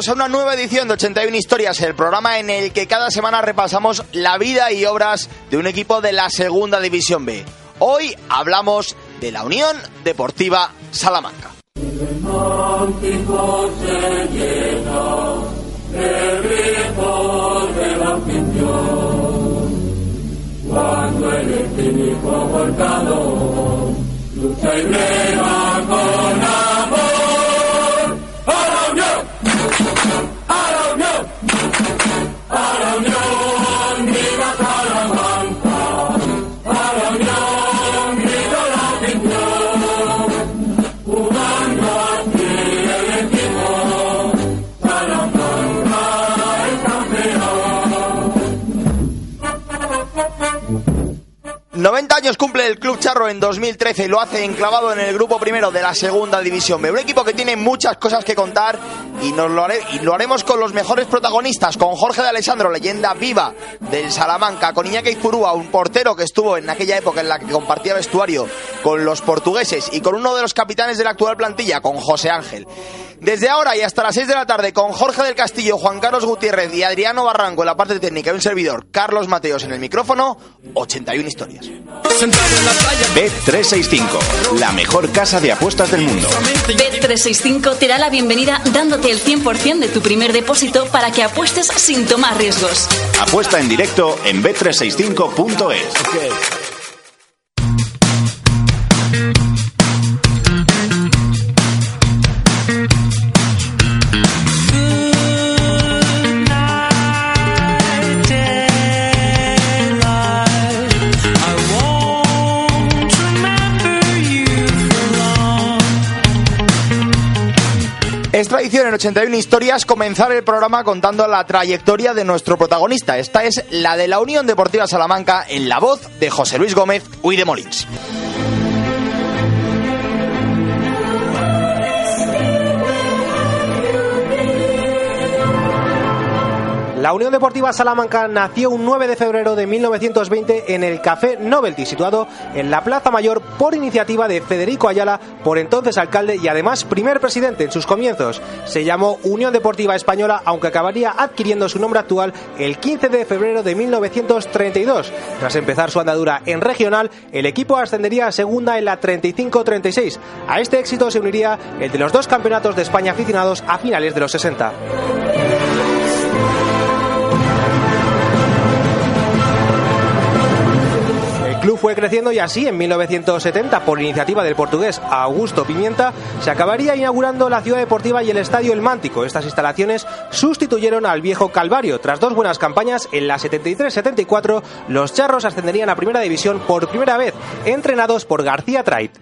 bienvenidos a una nueva edición de 81 Historias, el programa en el que cada semana repasamos la vida y obras de un equipo de la Segunda División B. Hoy hablamos de la Unión Deportiva Salamanca. A la unión, 90 años cumple el Club Charro en 2013 y lo hace enclavado en el grupo primero de la Segunda División B. Un equipo que tiene muchas cosas que contar y, nos lo, lo haremos con los mejores protagonistas, con Jorge de Alessandro, leyenda viva del Salamanca, con Iñaki Izpurúa, un portero que estuvo en aquella época en la que compartía vestuario con los portugueses y con uno de los capitanes de la actual plantilla, con José Ángel. Desde ahora y hasta las 6 de la tarde, con Jorge del Castillo, Juan Carlos Gutiérrez y Adriano Barranco en la parte técnica y un servidor, Carlos Mateos en el micrófono, 81 historias. Bet365, la mejor casa de apuestas del mundo. Bet365 te da la bienvenida dándote el 100% de tu primer depósito para que apuestes sin tomar riesgos. Apuesta en directo en bet365.es. Es tradición en 81 historias comenzar el programa contando la trayectoria de nuestro protagonista. Esta es la de la Unión Deportiva Salamanca en la voz de José Luis Gómez Uy de Molins. La Unión Deportiva Salamanca nació un 9 de febrero de 1920 en el Café Novelty, situado en la Plaza Mayor por iniciativa de Federico Ayala, por entonces alcalde y además primer presidente en sus comienzos. Se llamó Unión Deportiva Española, aunque acabaría adquiriendo su nombre actual el 15 de febrero de 1932. Tras empezar su andadura en regional, el equipo ascendería a segunda en la 35-36. A este éxito se uniría el de los dos campeonatos de España aficionados a finales de los 60. Fue creciendo y así en 1970, por iniciativa del portugués Augusto Pimienta, se acabaría inaugurando la ciudad deportiva y el estadio El Mántico. Estas instalaciones sustituyeron al viejo Calvario. Tras dos buenas campañas, en la 73-74, los charros ascenderían a primera división por primera vez, entrenados por García Trait.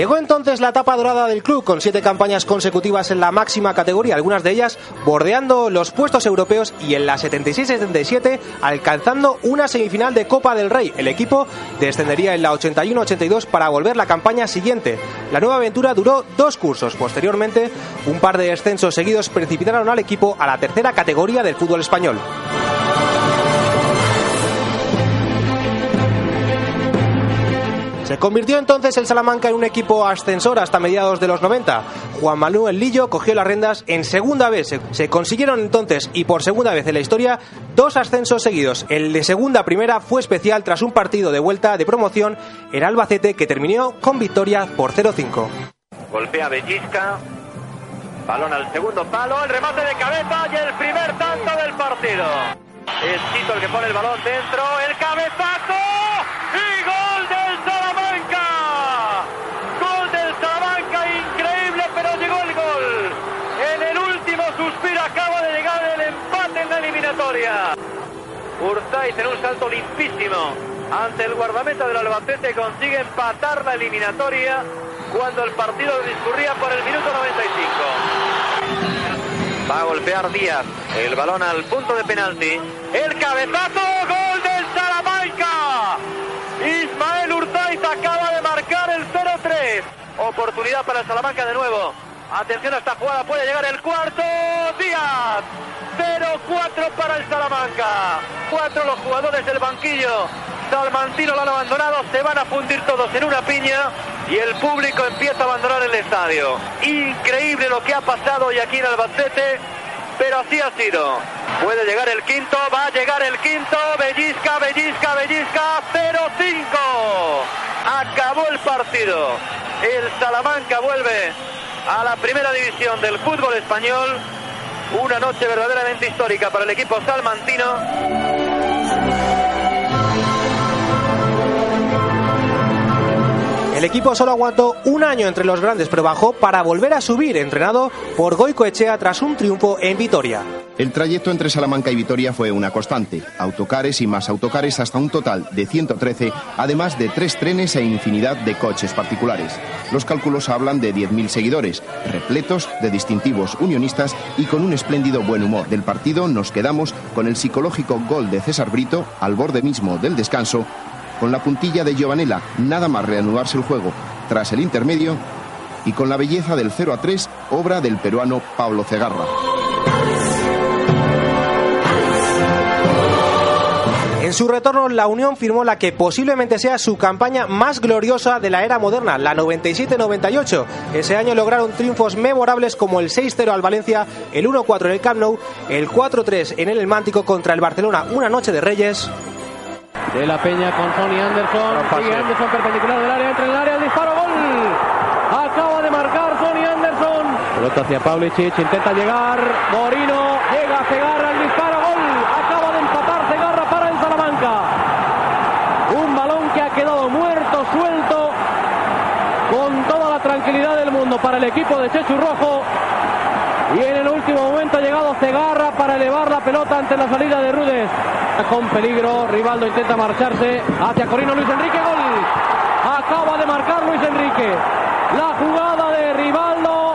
Llegó entonces la etapa dorada del club con siete campañas consecutivas en la máxima categoría, algunas de ellas bordeando los puestos europeos y en la 76-77 alcanzando una semifinal de Copa del Rey. El equipo descendería en la 81-82 para volver la campaña siguiente. La nueva aventura duró dos cursos. Posteriormente, un par de descensos seguidos precipitaron al equipo a la tercera categoría del fútbol español. Se convirtió entonces el Salamanca en un equipo ascensor hasta mediados de los 90. Juan Manuel Lillo cogió las rendas en segunda vez. Se- consiguieron entonces, y por segunda vez en la historia, dos ascensos seguidos. El de segunda a primera fue especial tras un partido de vuelta de promoción en Albacete que terminó con victoria por 0-5. Golpea Bellisca. Balón al segundo palo. El remate de cabeza y el primer tanto del partido. Es Tito el que pone el balón dentro. El cabezazo. Y gol del Salamanca. Gol del Salamanca. Increíble, pero llegó el gol. En el último suspiro acaba de llegar el empate en la eliminatoria. Urtaiz en un salto limpísimo ante el guardameta del Albacete consigue empatar la eliminatoria cuando el partido discurría por el minuto 95. Va a golpear Díaz, el balón al punto de penalti, el cabezazo, gol del Salamanca. Ismael Urtaiz acaba de marcar el 0-3. Oportunidad para el Salamanca de nuevo. Atención a esta jugada, puede llegar el cuarto. Díaz. 0-4 para el Salamanca. Cuatro los jugadores del banquillo salmantino lo han abandonado, se van a fundir todos en una piña y el público empieza a abandonar el estadio. Increíble lo que ha pasado hoy aquí en Albacete, pero así ha sido. Puede llegar el quinto, va a llegar el quinto, Bellisca, Bellisca, Bellisca, 0-5. Acabó el partido. El Salamanca vuelve a la primera división del fútbol español. Una noche verdaderamente histórica para el equipo salmantino. El equipo solo aguantó un año entre los grandes, pero bajó para volver a subir, entrenado por Goico Echea tras un triunfo en Vitoria. El trayecto entre Salamanca y Vitoria fue una constante. Autocares y más autocares hasta un total de 113, además de tres trenes e infinidad de coches particulares. Los cálculos hablan de 10.000 seguidores, repletos de distintivos unionistas y con un espléndido buen humor. Del partido nos quedamos con el psicológico gol de César Brito al borde mismo del descanso, con la puntilla de Giovanella, nada más reanudarse el juego tras el intermedio y con la belleza del 0 a 3, obra del peruano Pablo Cegarra. En su retorno, la Unión firmó la que posiblemente sea su campaña más gloriosa de la era moderna, la 97-98. Ese año lograron triunfos memorables como el 6-0 al Valencia, el 1-4 en el Camp Nou, el 4-3 en el El Mántico contra el Barcelona, una noche de Reyes. De la Peña con Tony Anderson. Sigue Anderson perpendicular del área, entra en el área, el disparo, gol. Acaba de marcar Tony Anderson. Pelota hacia Pavlicic, intenta llegar. Morino llega a pegar al disparo, gol. Acaba de empatar Segarra para el Salamanca. Un balón que ha quedado muerto, suelto, con toda la tranquilidad del mundo para el equipo de Chechu Rojo. Y en el último momento ha llegado Cegarra para elevar la pelota ante la salida de Rudes. Con peligro, Rivaldo intenta marcharse hacia Corino Luis Enrique, gol. Acaba de marcar Luis Enrique. La jugada de Rivaldo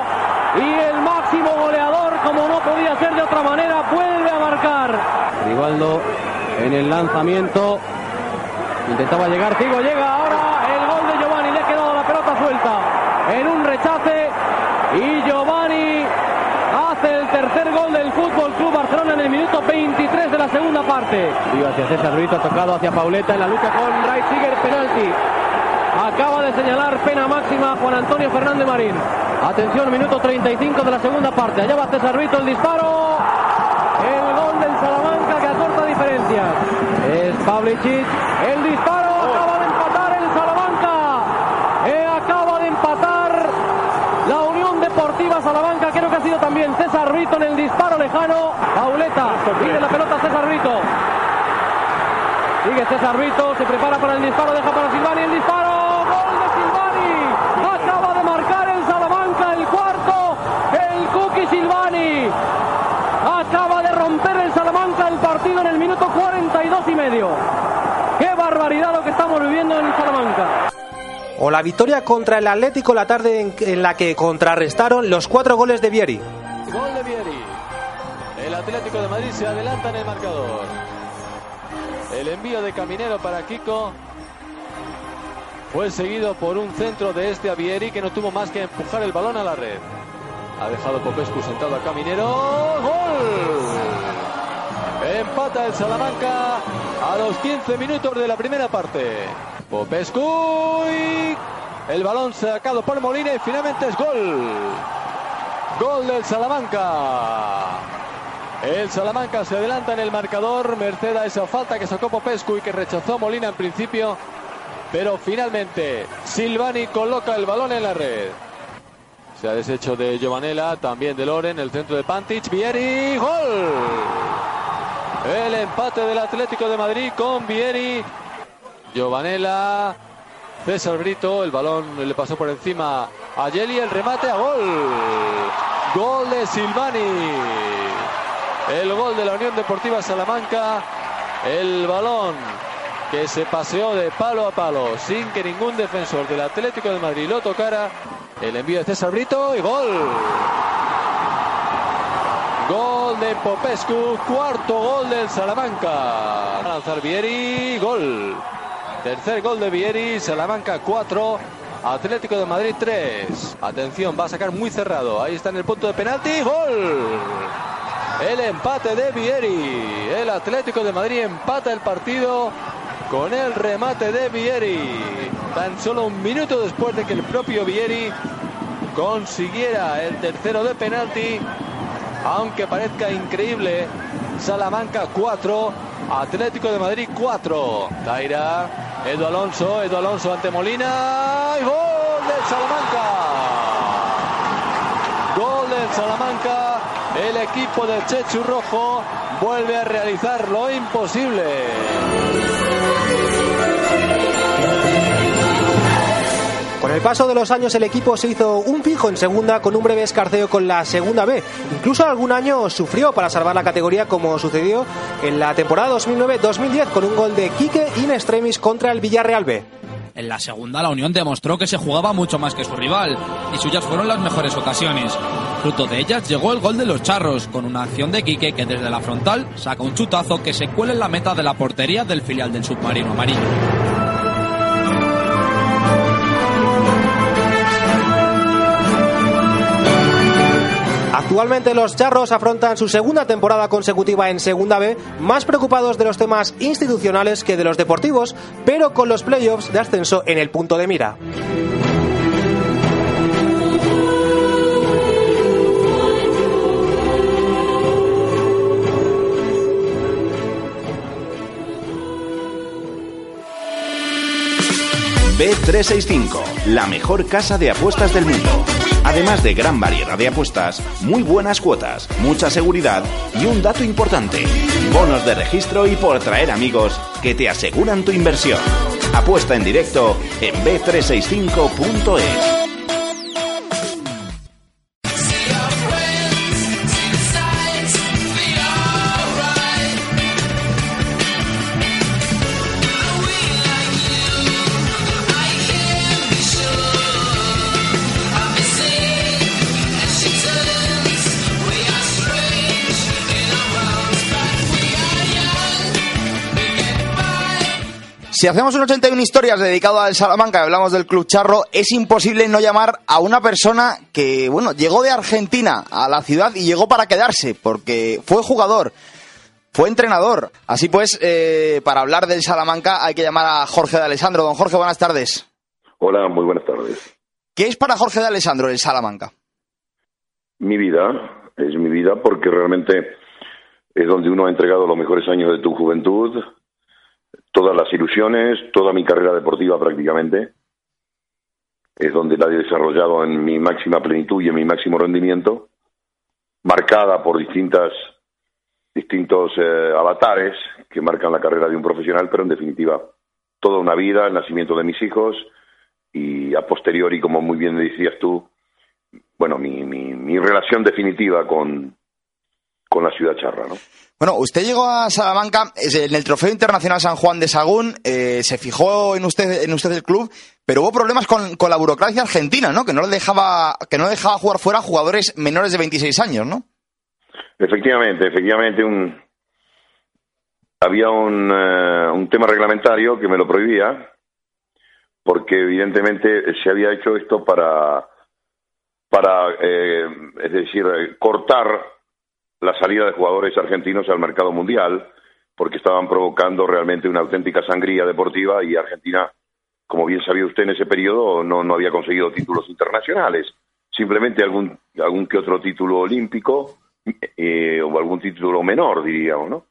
y el máximo goleador, como no podía ser de otra manera, vuelve a marcar. Rivaldo en el lanzamiento. Intentaba llegar, Tigo llega ahora el gol de Giovanni, le ha quedado la pelota suelta en un rechace y Giovanni hace el tercer gol del Fútbol Club Barcelona en el minuto 23 de la segunda parte. Iba hacia César Brito, tocado hacia Pauleta en la lucha con Reitziger, penalti. Acaba de señalar pena máxima Juan Antonio Fernández Marín. Atención, minuto 35 de la segunda parte. Allá va César Brito, el disparo. El gol del Salamanca que acorta diferencias. Es el disparo. Acaba de empatar el Salamanca. Eh, acaba de empatar la Unión Deportiva Salamanca. Creo que ha sido también César Brito en el disparo lejano. Pauleta, sigue la pelota César Brito. Sigue César Brito, se prepara para el disparo, deja para Silvani el disparo. Gol de Silvani. Acaba de marcar el Salamanca el cuarto. El Cookie Silvani. Acaba de romper el Salamanca el partido en el minuto 42 y medio. Qué barbaridad lo que estamos viviendo en Salamanca. O la victoria contra el Atlético la tarde en, en la que contrarrestaron los cuatro goles de Vieri. Madrid se adelanta en el marcador. El envío de Caminero para Kiko fue seguido por un centro de este a Vieri que no tuvo más que empujar el balón a la red. Ha dejado Popescu sentado a Caminero. ¡Gol! Empata el Salamanca a los 15 minutos de la primera parte. Popescu y el balón sacado por Molina y finalmente es gol. Gol del Salamanca. El Salamanca se adelanta en el marcador, merced a esa falta que sacó Popescu y que rechazó Molina en principio. Pero finalmente Silvani coloca el balón en la red. Se ha deshecho de Giovanella, también de Loren, el centro de Pantic, Vieri, gol. El empate del Atlético de Madrid con Vieri, Giovanella, César Brito, el balón le pasó por encima a Yeli, el remate a gol. Gol de Silvani. El gol de la Unión Deportiva Salamanca. El balón que se paseó de palo a palo sin que ningún defensor del Atlético de Madrid lo tocara. El envío de César Brito y gol. Gol de Popescu, cuarto gol del Salamanca. Lanzar Vieri, gol. Tercer gol de Vieri, Salamanca 4, Atlético de Madrid 3. Atención, va a sacar muy cerrado. Ahí está en el punto de penalti, gol. El empate de Vieri. El Atlético de Madrid empata el partido con el remate de Vieri. Tan solo un minuto después de que el propio Vieri consiguiera el tercero de penalti, aunque parezca increíble, Salamanca 4, Atlético de Madrid 4. Taira, Edu Alonso, Edu Alonso ante Molina y gol del Salamanca. Gol del Salamanca, el equipo del Chechu Rojo vuelve a realizar lo imposible. Con el paso de los años el equipo se hizo un fijo en segunda con un breve escarceo con la segunda B. Incluso algún año sufrió para salvar la categoría como sucedió en la temporada 2009-2010 con un gol de Quique in extremis contra el Villarreal B. En la segunda, la Unión demostró que se jugaba mucho más que su rival, y suyas fueron las mejores ocasiones. Fruto de ellas llegó el gol de los charros, con una acción de Quique que desde la frontal saca un chutazo que se cuela en la meta de la portería del filial del submarino amarillo. Actualmente los charros afrontan su segunda temporada consecutiva en Segunda B, más preocupados de los temas institucionales que de los deportivos, pero con los playoffs de ascenso en el punto de mira. B365, la mejor casa de apuestas del mundo. Además de gran variedad de apuestas, muy buenas cuotas, mucha seguridad y un dato importante, bonos de registro y por traer amigos que te aseguran tu inversión. Apuesta en directo en b365.es. Si hacemos un 81 historias dedicado al Salamanca y hablamos del Club Charro, es imposible no llamar a una persona que, bueno, llegó de Argentina a la ciudad y llegó para quedarse, porque fue jugador, fue entrenador. Así pues, eh, para hablar del Salamanca hay que llamar a Jorge de Alessandro. Don Jorge, buenas tardes. Hola, muy buenas tardes. ¿Qué es para Jorge de Alessandro el Salamanca? Mi vida, es mi vida porque realmente es donde uno ha entregado los mejores años de tu juventud, todas las ilusiones, toda mi carrera deportiva prácticamente. Es donde la he desarrollado en mi máxima plenitud y en mi máximo rendimiento, marcada por distintas distintos eh, avatares que marcan la carrera de un profesional, pero en definitiva toda una vida, el nacimiento de mis hijos y a posteriori, como muy bien decías tú, bueno, mi, mi, mi relación definitiva con, con la ciudad charra, ¿no? Bueno, usted llegó a Salamanca en el Trofeo Internacional San Juan de Sagún, eh, se fijó en usted, en usted el club, pero hubo problemas con, con la burocracia argentina, ¿no? Que no le dejaba, que no dejaba jugar fuera jugadores menores de 26 años, ¿no? Efectivamente, efectivamente, un, había un, eh, un tema reglamentario que me lo prohibía, porque evidentemente se había hecho esto para, para eh, es decir, cortar la salida de jugadores argentinos al mercado mundial, porque estaban provocando realmente una auténtica sangría deportiva y Argentina, como bien sabía usted en ese periodo, no, no había conseguido títulos internacionales, simplemente algún, algún que otro título olímpico eh, o algún título menor, diríamos, ¿no?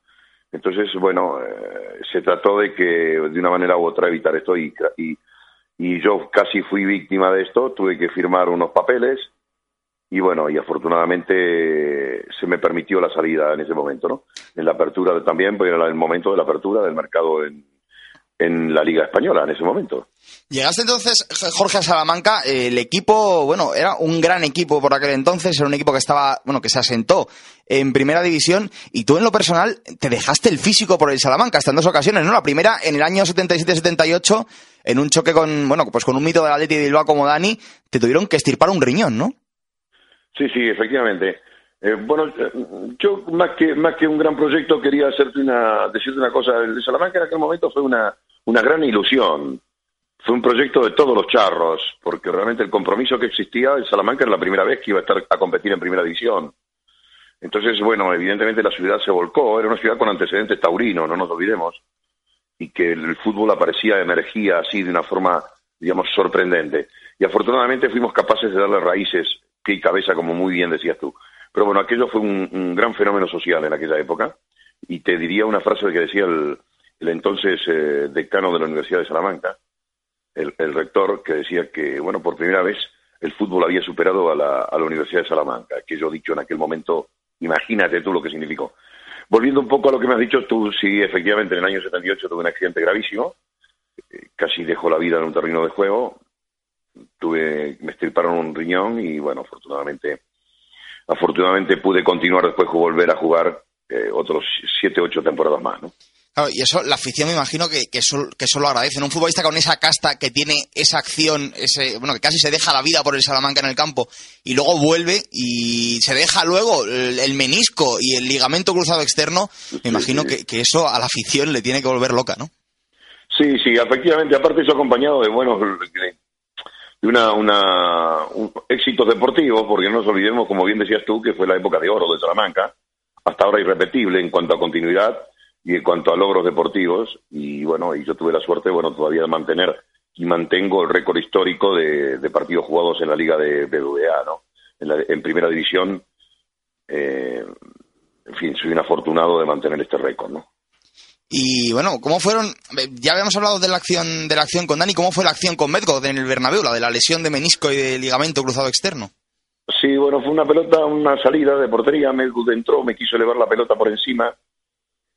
Entonces, bueno, eh, se trató de que de una manera u otra evitar esto y, y, y yo casi fui víctima de esto, tuve que firmar unos papeles y bueno, y afortunadamente se me permitió la salida en ese momento, ¿no? En la apertura también, pues era el momento de la apertura del mercado en, en la Liga Española en ese momento. Llegaste entonces, Jorge a Salamanca, eh, el equipo, bueno, era un gran equipo por aquel entonces, era un equipo que estaba, bueno, que se asentó en primera división y tú en lo personal te dejaste el físico por el Salamanca hasta en dos ocasiones, ¿no? La primera en el año 77-78 en un choque con, bueno, pues con un mito del Atleti de Bilbao como Dani, te tuvieron que estirpar un riñón, ¿no? Sí, sí, efectivamente. Eh, bueno, eh, yo más que más que un gran proyecto quería hacerte una decirte una cosa. El de Salamanca en aquel momento fue una una gran ilusión. Fue un proyecto de todos los charros, porque realmente el compromiso que existía en Salamanca era la primera vez que iba a estar a competir en primera división. Entonces, bueno, evidentemente la ciudad se volcó. Era una ciudad con antecedentes taurinos, no nos olvidemos. y que el fútbol aparecía, emergía así de una forma, digamos, sorprendente. Y afortunadamente fuimos capaces de darle raíces, y cabeza, como muy bien decías tú. Pero bueno, aquello fue un, gran fenómeno social en aquella época. Y te diría una frase que decía el, el entonces eh, decano de la Universidad de Salamanca, el, rector, que decía que, bueno, por primera vez el fútbol había superado a la, a la Universidad de Salamanca, que yo dicho en aquel momento, imagínate tú lo que significó. Volviendo un poco a lo que me has dicho, tú sí, efectivamente, en el año 78 tuve un accidente gravísimo, eh, casi dejó la vida en un terreno de juego, tuve, me estirparon un riñón y bueno, afortunadamente, afortunadamente pude continuar después de volver a jugar eh, otros siete, ocho temporadas más, ¿no? Claro, y eso, la afición me imagino que, que, eso, que eso lo agradece. Un futbolista con esa casta que tiene esa acción, ese, bueno, que casi se deja la vida por el Salamanca en el campo y luego vuelve y se deja luego el, el menisco y el ligamento cruzado externo, me imagino sí. que, que eso a la afición le tiene que volver loca, ¿no? Sí, sí, efectivamente, aparte eso acompañado de buenos de de una, una un, éxitos deportivos, porque no nos olvidemos, como bien decías tú, que fue la época de oro de Salamanca, hasta ahora irrepetible en cuanto a continuidad y en cuanto a logros deportivos, y bueno, y yo tuve la suerte, bueno, todavía de mantener y mantengo el récord histórico de, de partidos jugados en la liga de BBVA, ¿no? En, la, en primera división, eh, en fin, soy un afortunado de mantener este récord, ¿no? Y bueno, ¿cómo fueron? Ya habíamos hablado de la acción de la acción con Dani, ¿cómo fue la acción con Medgod en el Bernabéu, la de la lesión de menisco y de ligamento cruzado externo? Sí, bueno, fue una pelota, una salida de portería, Medgud entró, me quiso elevar la pelota por encima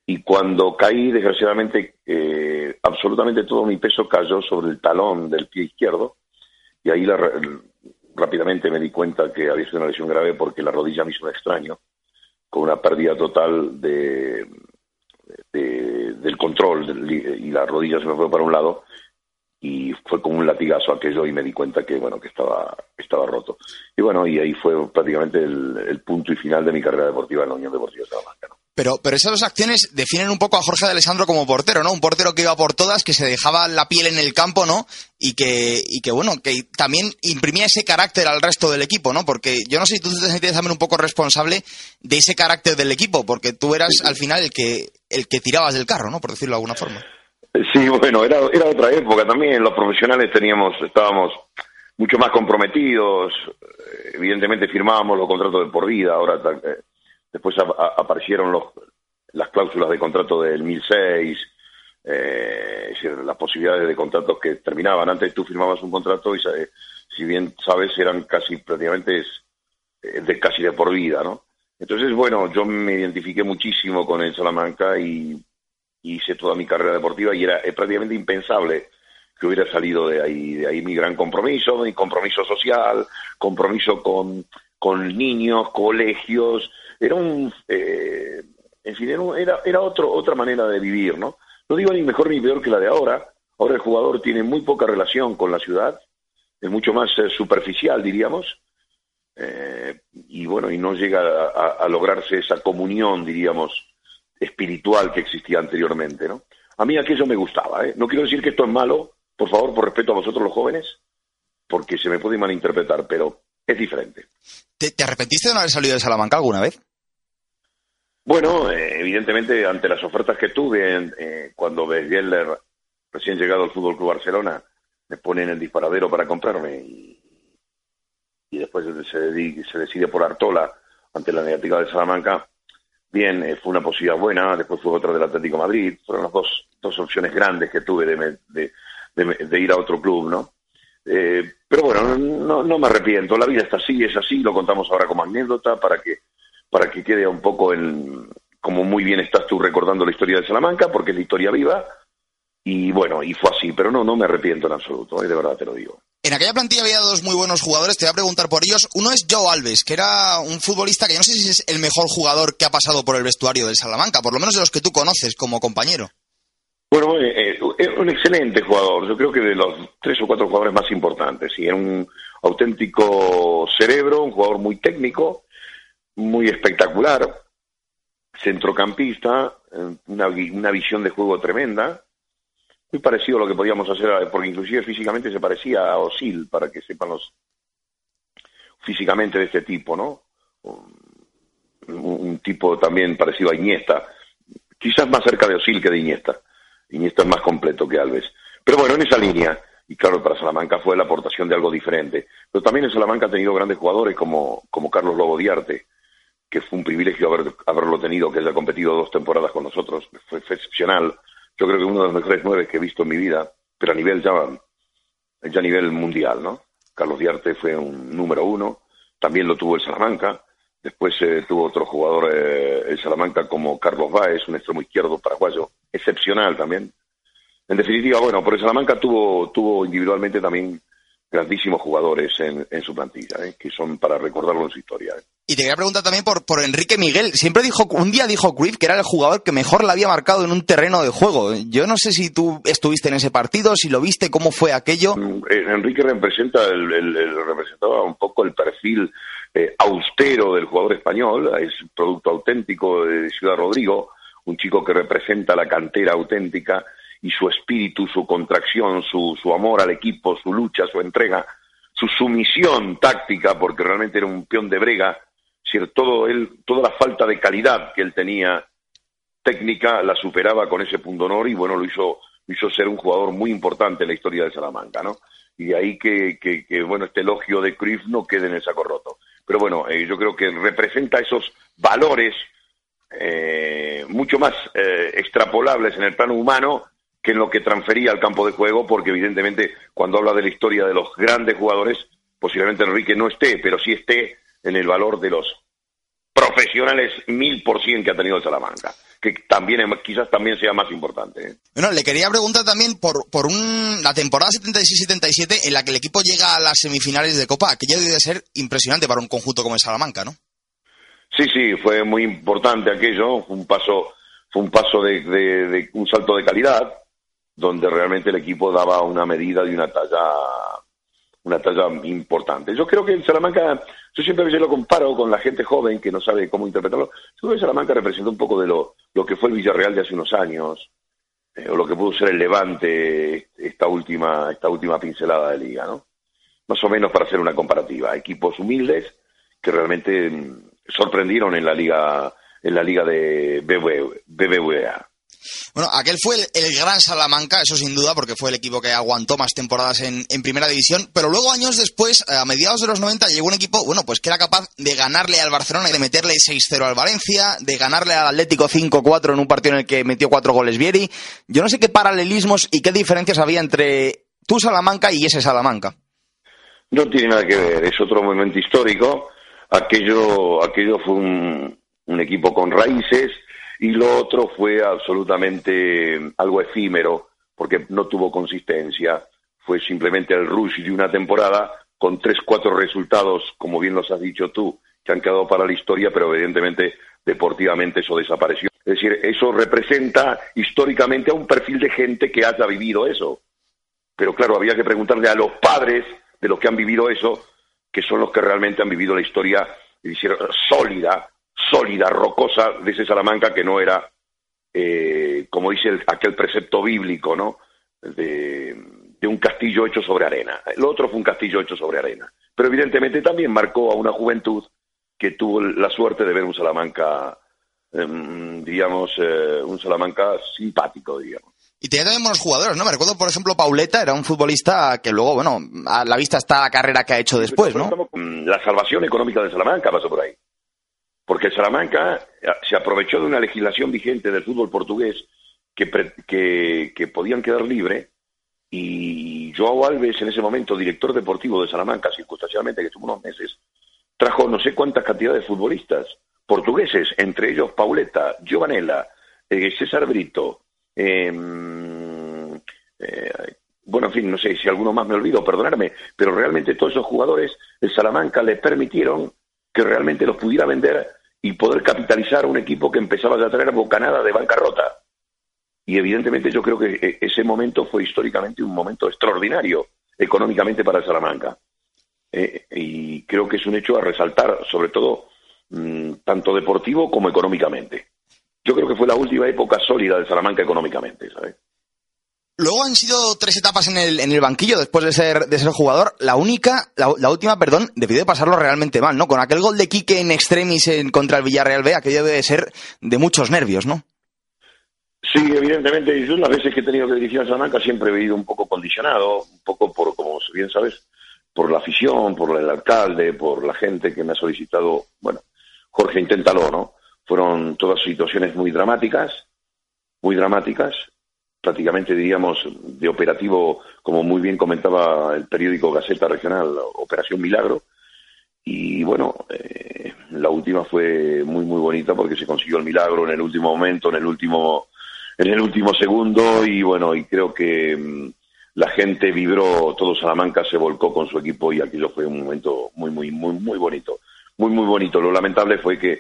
y cuando caí, desgraciadamente, eh, absolutamente todo mi peso cayó sobre el talón del pie izquierdo y ahí la, rápidamente me di cuenta que había sido una lesión grave porque la rodilla me hizo un extraño, con una pérdida total de, de, del control del, y la rodilla se me fue para un lado y fue como un latigazo aquello y me di cuenta que bueno que estaba estaba roto y bueno y ahí fue prácticamente el, el punto y final de mi carrera deportiva en la Unión Deportiva de Salamanca. Pero, pero esas dos acciones definen un poco a Jorge de Alessandro como portero, ¿no? Un portero que iba por todas, que se dejaba la piel en el campo, ¿no? Y que, y que bueno, que también imprimía ese carácter al resto del equipo, ¿no? Porque yo no sé si tú te sentías también un poco responsable de ese carácter del equipo, porque tú eras al final el que, el que tirabas del carro, ¿no? Por decirlo de alguna forma. Sí, bueno, era, era otra época también. Los profesionales teníamos, estábamos mucho más comprometidos. Evidentemente firmábamos los contratos de por vida. Ahora, eh, después a, aparecieron los, las cláusulas de contrato del 2006, eh, las posibilidades de contratos que terminaban. Antes tú firmabas un contrato y, eh, si bien sabes, eran casi prácticamente eh, de casi de por vida, ¿no? Entonces, bueno, yo me identifiqué muchísimo con el Salamanca y hice toda mi carrera deportiva y era prácticamente impensable que hubiera salido de ahí, de ahí mi gran compromiso, mi compromiso social, compromiso con, con niños, colegios, era un, eh, en fin, era, era otro, otra manera de vivir, ¿no? No digo ni mejor ni peor que la de ahora, ahora el jugador tiene muy poca relación con la ciudad, es mucho más eh, superficial, diríamos, eh, y bueno, y no llega a, lograrse esa comunión, diríamos, espiritual que existía anteriormente, ¿no? A mí aquello me gustaba, ¿eh? No quiero decir que esto es malo, por favor, por respeto a vosotros los jóvenes, porque se me puede malinterpretar, pero es diferente. ¿Te, te arrepentiste de no haber salido de Salamanca alguna vez? Bueno, eh, evidentemente, ante las ofertas que tuve eh, cuando Besgeller, recién llegado al Fútbol Club Barcelona, me pone en el disparadero para comprarme y, y después se, se decide por Artola ante la negativa de Salamanca, bien, eh, fue una posibilidad buena, después fue otra del Atlético Madrid, fueron las dos, dos opciones grandes que tuve de, de, de, ir a otro club, ¿no? Eh, pero bueno, no, no, me arrepiento, la vida está así, es así, lo contamos ahora como anécdota para que, para que quede un poco en, como muy bien estás tú recordando la historia de Salamanca, porque es la historia viva, y bueno, y fue así, pero no, no me arrepiento en absoluto, ¿eh? de verdad te lo digo. En aquella plantilla había dos muy buenos jugadores, te voy a preguntar por ellos. Uno es Joe Alves, que era un futbolista que yo no sé si es el mejor jugador que ha pasado por el vestuario del Salamanca, por lo menos de los que tú conoces como compañero. Bueno, eh, es un excelente jugador, yo creo que de los tres o cuatro jugadores más importantes, sí, era un auténtico cerebro, un jugador muy técnico, muy espectacular, centrocampista, una, una visión de juego tremenda, muy parecido a lo que podíamos hacer, porque inclusive físicamente se parecía a Osil, para que sepan los físicamente de este tipo, ¿no? Un, un tipo también parecido a Iniesta, quizás más cerca de Osil que de Iniesta. Iniesta es más completo que Alves. Pero bueno, en esa línea, y claro, para Salamanca fue la aportación de algo diferente. Pero también en Salamanca ha tenido grandes jugadores como, como Carlos Lobo Diarte, que fue un privilegio haber, haberlo tenido, que haya competido dos temporadas con nosotros, fue, excepcional. Yo creo que uno de los mejores nueve que he visto en mi vida, pero a nivel ya, ya a nivel mundial, ¿no? Carlos Diarte fue un número uno, también lo tuvo el Salamanca, después eh, tuvo otro jugador eh, el Salamanca como Carlos Báez, un extremo izquierdo paraguayo, excepcional también. En definitiva, bueno, por el Salamanca tuvo, tuvo individualmente también grandísimos jugadores en, en su plantilla, ¿eh? que son para recordarlo en su historia. ¿eh? Y te quería preguntar también por, por Enrique Miguel. Siempre dijo, un día dijo Cruyff que era el jugador que mejor la había marcado en un terreno de juego. Yo no sé si tú estuviste en ese partido, si lo viste, cómo fue aquello. Eh, Enrique representa el, el- el- representaba un poco el perfil eh, austero del jugador español, es producto auténtico de Ciudad Rodrigo, un chico que representa la cantera auténtica y su espíritu, su contracción, su, su amor al equipo, su lucha, su entrega, su sumisión táctica, porque realmente era un peón de brega, todo él, toda la falta de calidad que él tenía técnica la superaba con ese punto honor y bueno, lo hizo, lo hizo ser un jugador muy importante en la historia de Salamanca, ¿no? Y de ahí que, que, que, bueno, este elogio de Cruyff no quede en el saco roto. Pero bueno, eh, yo creo que representa esos valores eh, mucho más eh, extrapolables en el plano humano que en lo que transfería al campo de juego, porque evidentemente cuando habla de la historia de los grandes jugadores, posiblemente Enrique no esté, pero sí esté en el valor de los profesionales mil por cien que ha tenido el Salamanca, que también quizás también sea más importante. ¿eh? Bueno, le quería preguntar también por, por un, la temporada 76-77 en la que el equipo llega a las semifinales de Copa. Aquello debe ser impresionante para un conjunto como el Salamanca, ¿no? Sí, sí, fue muy importante aquello, fue un paso, fue un paso de, de- de un salto de calidad, donde realmente el equipo daba una medida de una talla, una talla importante. Yo creo que el Salamanca, yo siempre lo comparo con la gente joven que no sabe cómo interpretarlo. Yo creo que Salamanca representa un poco de lo, lo que fue el Villarreal de hace unos años, eh, o lo que pudo ser el Levante esta última, esta última pincelada de liga, ¿no? Más o menos para hacer una comparativa. Equipos humildes que realmente mm, sorprendieron en la liga, en la liga de BBVA. Bueno, aquel fue el, gran Salamanca, eso sin duda, porque fue el equipo que aguantó más temporadas en, en primera división. Pero luego, años después, a mediados de los 90, llegó un equipo, bueno, pues que era capaz de ganarle al Barcelona y de meterle 6-0 al Valencia, de ganarle al Atlético 5-4 en un partido en el que metió cuatro goles Vieri. Yo no sé qué paralelismos y qué diferencias había entre tu Salamanca y ese Salamanca. No tiene nada que ver, es otro momento histórico. Aquello, aquello fue un, un equipo con raíces y lo otro fue absolutamente algo efímero porque no tuvo consistencia. Fue simplemente el rush de una temporada con tres, cuatro resultados, como bien los has dicho tú, que han quedado para la historia, pero evidentemente deportivamente eso desapareció. Es decir, eso representa históricamente a un perfil de gente que haya vivido eso. Pero claro, había que preguntarle a los padres de los que han vivido eso, que son los que realmente han vivido la historia sólida, sólida, rocosa de ese Salamanca que no era, eh, como dice el- aquel precepto bíblico, ¿no? De, de un castillo hecho sobre arena. El otro fue un castillo hecho sobre arena. Pero evidentemente también marcó a una juventud que tuvo la suerte de ver un Salamanca, em, digamos, eh, un Salamanca simpático, digamos. Y tenía también buenos jugadores, ¿no? Me recuerdo, por ejemplo, Pauleta, era un futbolista que luego, bueno, a la vista está la carrera que ha hecho después, ¿no? La salvación económica de Salamanca pasó por ahí. Porque Salamanca eh, se aprovechó de una legislación vigente del fútbol portugués que, que, que podían quedar libre y Joao Alves, en ese momento director deportivo de Salamanca, circunstancialmente que estuvo unos meses, trajo no sé cuántas cantidades de futbolistas portugueses, entre ellos Pauleta, Giovanella, eh, César Brito, em, eh, bueno, en fin, no sé si alguno más me olvido, perdonarme, pero realmente todos esos jugadores de Salamanca le permitieron que realmente los pudiera vender y poder capitalizar un equipo que empezaba ya a traer bocanada de bancarrota. Y evidentemente yo creo que eh, ese momento fue históricamente un momento extraordinario económicamente para Salamanca. Eh, y creo que es un hecho a resaltar, sobre todo mm, tanto deportivo como económicamente. Yo creo que fue la última época sólida de Salamanca económicamente, ¿sabes? Luego han sido tres etapas en el, en el banquillo después de ser, de ser jugador. La única, la, última, perdón, debió de pasarlo realmente mal, ¿no? Con aquel gol de Quique en extremis en, contra el Villarreal B, aquello debe de ser de muchos nervios, ¿no? Sí, evidentemente, yo las veces que he tenido que dirigir a Salamanca siempre he ido un poco condicionado, un poco por, como bien sabes, por la afición, por el alcalde, por la gente que me ha solicitado, bueno, Jorge, inténtalo, ¿no? Fueron todas situaciones muy dramáticas, muy dramáticas, prácticamente diríamos de operativo, como muy bien comentaba el periódico Gaceta Regional, Operación Milagro, y bueno, eh, la última fue muy muy bonita porque se consiguió el milagro en el último momento, en el último en el último segundo. Y bueno, y creo que mm, la gente vibró, todo Salamanca se volcó con su equipo y aquello fue un momento muy muy muy muy bonito, muy muy bonito. Lo lamentable fue que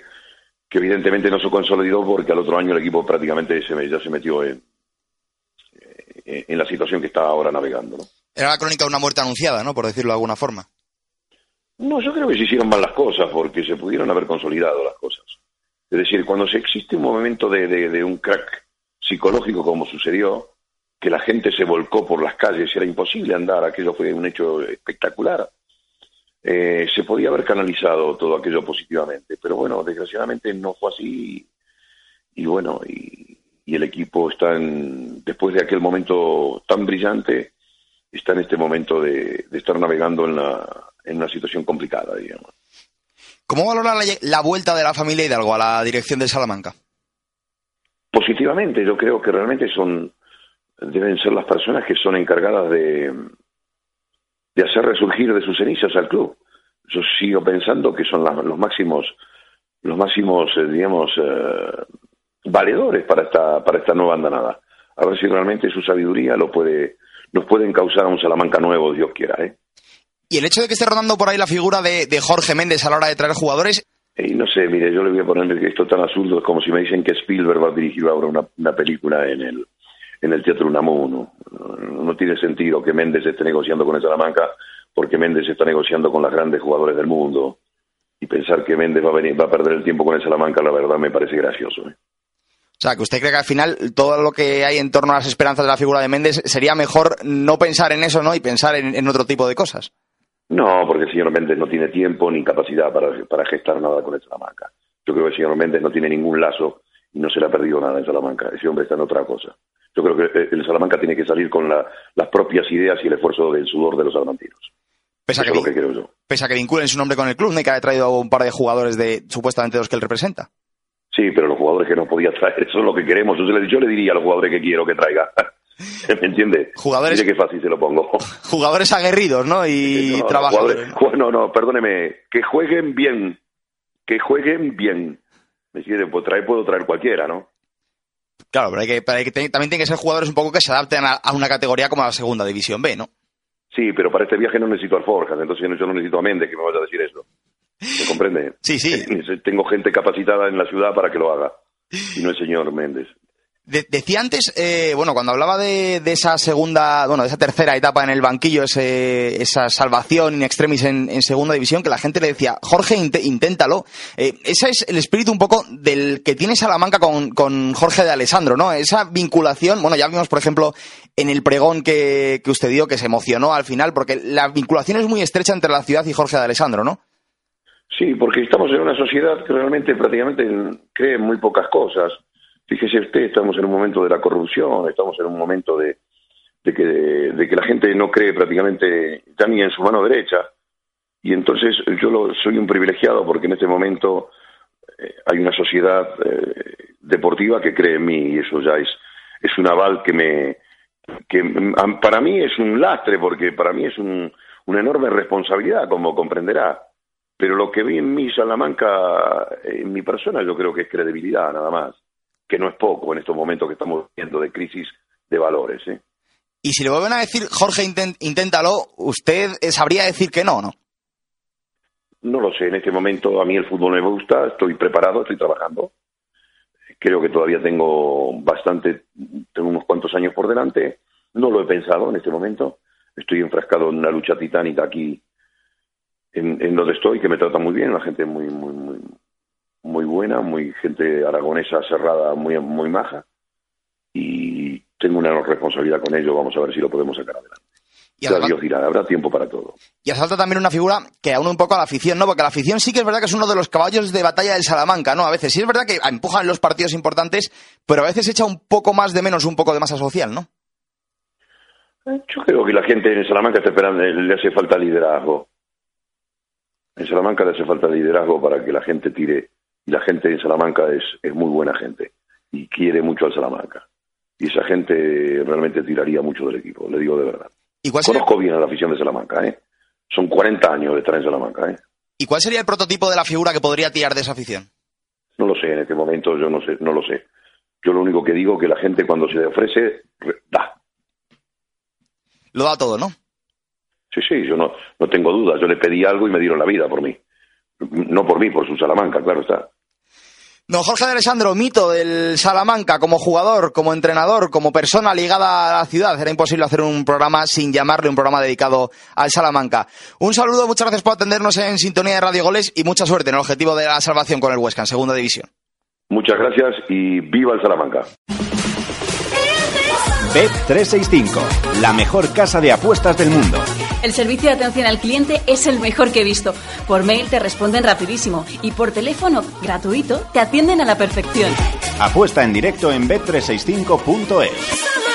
que evidentemente no se consolidó porque al otro año el equipo prácticamente se, ya se metió en, en la situación que está ahora navegando. ¿no? Era la crónica de una muerte anunciada, ¿no? Por decirlo de alguna forma. No, yo creo que se hicieron mal las cosas porque se pudieron haber consolidado las cosas. Es decir, cuando se existe un momento de, de, un crack psicológico como sucedió, que la gente se volcó por las calles, era imposible andar, aquello fue un hecho espectacular. Eh, se podía haber canalizado todo aquello positivamente, pero bueno, desgraciadamente no fue así y, bueno, y, y, el equipo está en, después de aquel momento tan brillante, está en este momento de, de estar navegando en la, en una situación complicada, digamos. ¿Cómo valora la, vuelta de la familia Hidalgo a la dirección de Salamanca? Positivamente, yo creo que realmente son deben ser las personas que son encargadas de, de hacer resurgir de sus cenizas al club. Yo sigo pensando que son los máximos, los máximos, eh, digamos, eh, valedores para esta, para esta nueva andanada. A ver si realmente su sabiduría lo puede, nos puede encauzar a un Salamanca nuevo, Dios quiera, ¿eh? Y el hecho de que esté rodando por ahí la figura de, Jorge Méndez a la hora de traer jugadores. Y no sé, mire, yo le voy a poner esto tan absurdo, es como si me dicen que Spielberg va a dirigir ahora una, película en el, en el Teatro Unamuno. No, no tiene sentido que Méndez esté negociando con el Salamanca porque Méndez está negociando con los grandes jugadores del mundo. Y pensar que Méndez va a, venir, va a perder el tiempo con el Salamanca, la verdad me parece gracioso. ¿eh? O sea, que usted cree que al final todo lo que hay en torno a las esperanzas de la figura de Méndez sería mejor no pensar en eso, ¿no? Y pensar en otro tipo de cosas. No, porque el señor Méndez no tiene tiempo ni capacidad para, para gestar nada con el Salamanca. Yo creo que el señor Méndez no tiene ningún lazo y no se le ha perdido nada en Salamanca. Ese hombre está en otra cosa. Yo creo que el Salamanca tiene que salir con las propias ideas y el esfuerzo del sudor de los salamantinos. Pese a, que, es lo que creo yo. pese a que vinculen su nombre con el club, ¿no? que haya traído un par de jugadores de supuestamente los que él representa. Sí, pero los jugadores que no podía traer, eso es lo que queremos. Yo le diría a los jugadores que quiero que traiga. ¿Me entiende? Jugadores. Mire qué fácil se lo pongo. Jugadores aguerridos, ¿no? Y trabajadores. No, no, perdóneme. Que jueguen bien. Que jueguen bien. ¿Me entiende? Pues traer, puedo traer cualquiera, ¿no? Claro, pero, hay que, también tienen que ser jugadores un poco que se adapten a, una categoría como la segunda división B, ¿no? Sí, pero para este viaje no necesito alforjas, entonces yo no necesito a Méndez que me vaya a decir eso. ¿Me comprende? Sí, sí. Tengo gente capacitada en la ciudad para que lo haga. Y no el señor Méndez decía antes, eh, bueno, cuando hablaba de, esa segunda, bueno, de esa tercera etapa en el banquillo, ese, esa salvación in extremis en, segunda división, que la gente le decía, Jorge, inténtalo. Eh, ese es el espíritu un poco del que tiene Salamanca con, con Jorge de Alessandro, ¿no? Esa vinculación, bueno, ya vimos, por ejemplo, en el pregón que, que usted dio, que se emocionó al final, porque la vinculación es muy estrecha entre la ciudad y Jorge de Alessandro, ¿no? Sí, porque estamos en una sociedad que realmente prácticamente cree en muy pocas cosas Fíjese usted, estamos en un momento de la corrupción, estamos en un momento de, que, de que la gente no cree prácticamente ya ni en su mano derecha. Y entonces yo lo, soy un privilegiado porque en este momento eh, hay una sociedad eh, deportiva que cree en mí y eso ya es, es un aval que me que para mí es un lastre porque para mí es un, una enorme responsabilidad como comprenderá pero lo que vi en mí Salamanca en mi persona yo creo que es credibilidad nada más que no es poco en estos momentos que estamos viendo de crisis de valores. ¿eh? Y si le vuelven a decir, Jorge, inténtalo, usted eh, sabría decir que no, ¿no? No lo sé, en este momento a mí el fútbol me gusta, estoy preparado, estoy trabajando. Creo que todavía tengo bastante, tengo unos cuantos años por delante. No lo he pensado en este momento. Estoy enfrascado en una lucha titánica aquí en, en donde estoy, que me trata muy bien, la gente muy, muy, muy, muy buena, muy gente aragonesa cerrada, muy, muy maja. Y tengo una responsabilidad con ello, vamos a ver si lo podemos sacar adelante. Y Dios dirá, habrá tiempo para todo. Y asalta también una figura que aúna un poco a la afición, ¿no? Porque la afición sí que es verdad que es uno de los caballos de batalla del Salamanca, ¿no? A veces sí es verdad que empujan los partidos importantes, pero a veces echa un poco más de menos, un poco de masa social, ¿no? Yo creo que la gente en Salamanca está esperando, le hace falta liderazgo. En Salamanca le hace falta liderazgo para que la gente tire. Y la gente en Salamanca es, es muy buena gente y quiere mucho al Salamanca. Y esa gente realmente tiraría mucho del equipo, le digo de verdad. ¿Y cuál sería, Conozco bien a la afición de Salamanca, ¿eh? Son 40 años de estar en Salamanca, ¿eh? ¿Y cuál sería el prototipo de la figura que podría tirar de esa afición? No lo sé en este momento, yo no sé, no lo sé. Yo lo único que digo es que la gente cuando se le ofrece, re- da. Lo da todo, ¿no? Sí, sí, yo no, no tengo dudas. Yo le pedí algo y me dieron la vida por mí. No por mí, por su Salamanca, claro está. Don Jorge de Alessandro, mito del Salamanca como jugador, como entrenador, como persona ligada a la ciudad. Era imposible hacer un programa sin llamarle un programa dedicado al Salamanca. Un saludo, muchas gracias por atendernos en sintonía de Radio Goles y mucha suerte en el objetivo de la salvación con el Huesca en segunda división. Muchas gracias y viva el Salamanca. Bet 365, la mejor casa de apuestas del mundo. El servicio de atención al cliente es el mejor que he visto. Por mail te responden rapidísimo y por teléfono gratuito te atienden a la perfección. Apuesta en directo en bet365.es.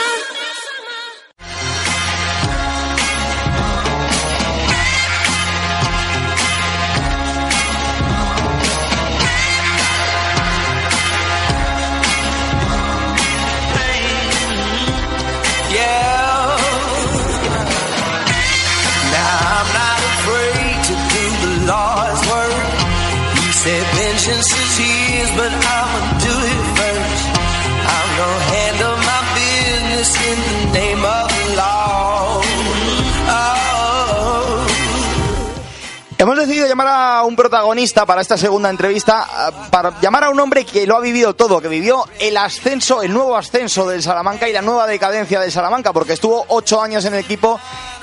is but I'ma do it first. I'm gonna handle my business in the name of Hemos decidido llamar a un protagonista para esta segunda entrevista, ah, para llamar a un hombre que lo ha vivido todo, que vivió el ascenso, el nuevo ascenso del Salamanca y la nueva decadencia del Salamanca, porque estuvo ocho años en el equipo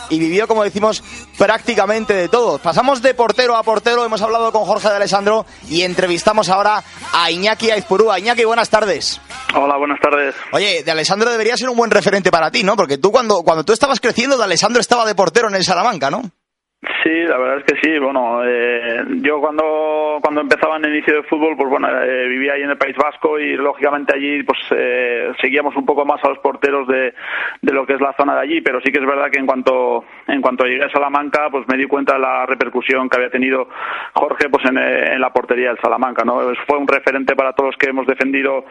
y vivió, como decimos, prácticamente de todo. Pasamos de portero a portero, hemos hablado con Jorge de Alessandro y entrevistamos ahora a Iñaki Aizpurúa. Iñaki, buenas tardes. Hola, buenas tardes. Oye, de Alessandro debería ser un buen referente para ti, ¿no? Porque tú cuando, cuando tú estabas creciendo, de Alessandro estaba de portero en el Salamanca, ¿no? Sí, la verdad es que sí. Bueno, eh, yo cuando cuando empezaba en el inicio de fútbol, pues bueno, eh, vivía ahí en el País Vasco y lógicamente allí pues eh, seguíamos un poco más a los porteros de, de lo que es la zona de allí, pero sí que es verdad que en cuanto en cuanto llegué a Salamanca, pues me di cuenta de la repercusión que había tenido Jorge pues en, eh, en la portería del Salamanca, ¿no? Fue un referente para todos los que hemos defendido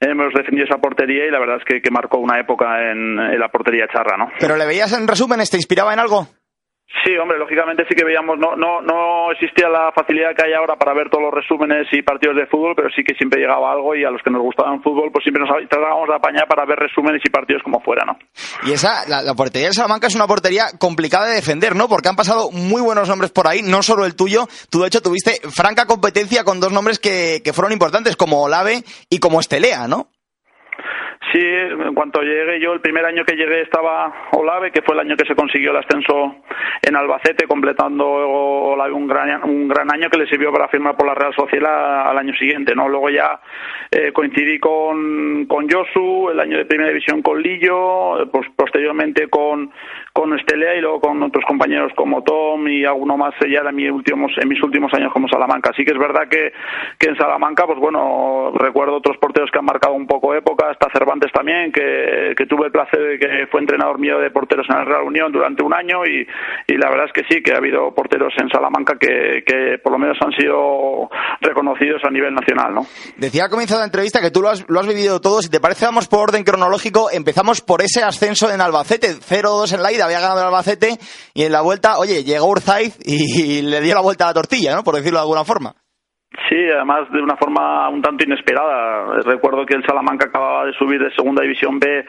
hemos defendido esa portería y la verdad es que, que marcó una época en, en la portería charra, ¿no? Pero le veías en resúmenes, ¿te inspiraba en algo? Sí, hombre, lógicamente sí que veíamos, no, no, no existía la facilidad que hay ahora para ver todos los resúmenes y partidos de fútbol, pero sí que siempre llegaba algo y a los que nos gustaba fútbol, pues siempre nos tratábamos de apañar para ver resúmenes y partidos como fuera, ¿no? Y esa, la, portería del Salamanca es una portería complicada de defender, ¿no? Porque han pasado muy buenos nombres por ahí, no solo el tuyo. Tú, de hecho, tuviste franca competencia con dos nombres que, que fueron importantes, como Olave y como Estelea, ¿no? Sí, en cuanto llegué yo, el primer año que llegué estaba Olave, que fue el año que se consiguió el ascenso en Albacete, completando Olave un gran, un gran año que le sirvió para firmar por la Real Sociedad al año siguiente, ¿no? Luego ya eh, coincidí con, con Josu, el año de primera división con Lillo, pues posteriormente con, con Estelea y luego con otros compañeros como Tom y alguno más ya en mis últimos, en mis últimos años como Salamanca. Así que es verdad que, que en Salamanca, pues bueno, recuerdo otros porteros que han marcado un poco época, hasta Cervantes también, que, que tuve el placer de que fue entrenador mío de porteros en el Real Unión durante un año y, y la verdad es que sí, que ha habido porteros en Salamanca que, que por lo menos han sido reconocidos a nivel nacional, ¿no? Decía al comienzo de la entrevista que tú lo has, lo has vivido todo. Si te parece, vamos por orden cronológico. Empezamos por ese ascenso en Albacete. 0-2 en la ida, había ganado el Albacete. Y en la vuelta, oye, llegó Urzaiz y, y le dio la vuelta a la tortilla, ¿no? Por decirlo de alguna forma. Sí, además de una forma un tanto inesperada. Recuerdo que el Salamanca acababa de subir de Segunda División B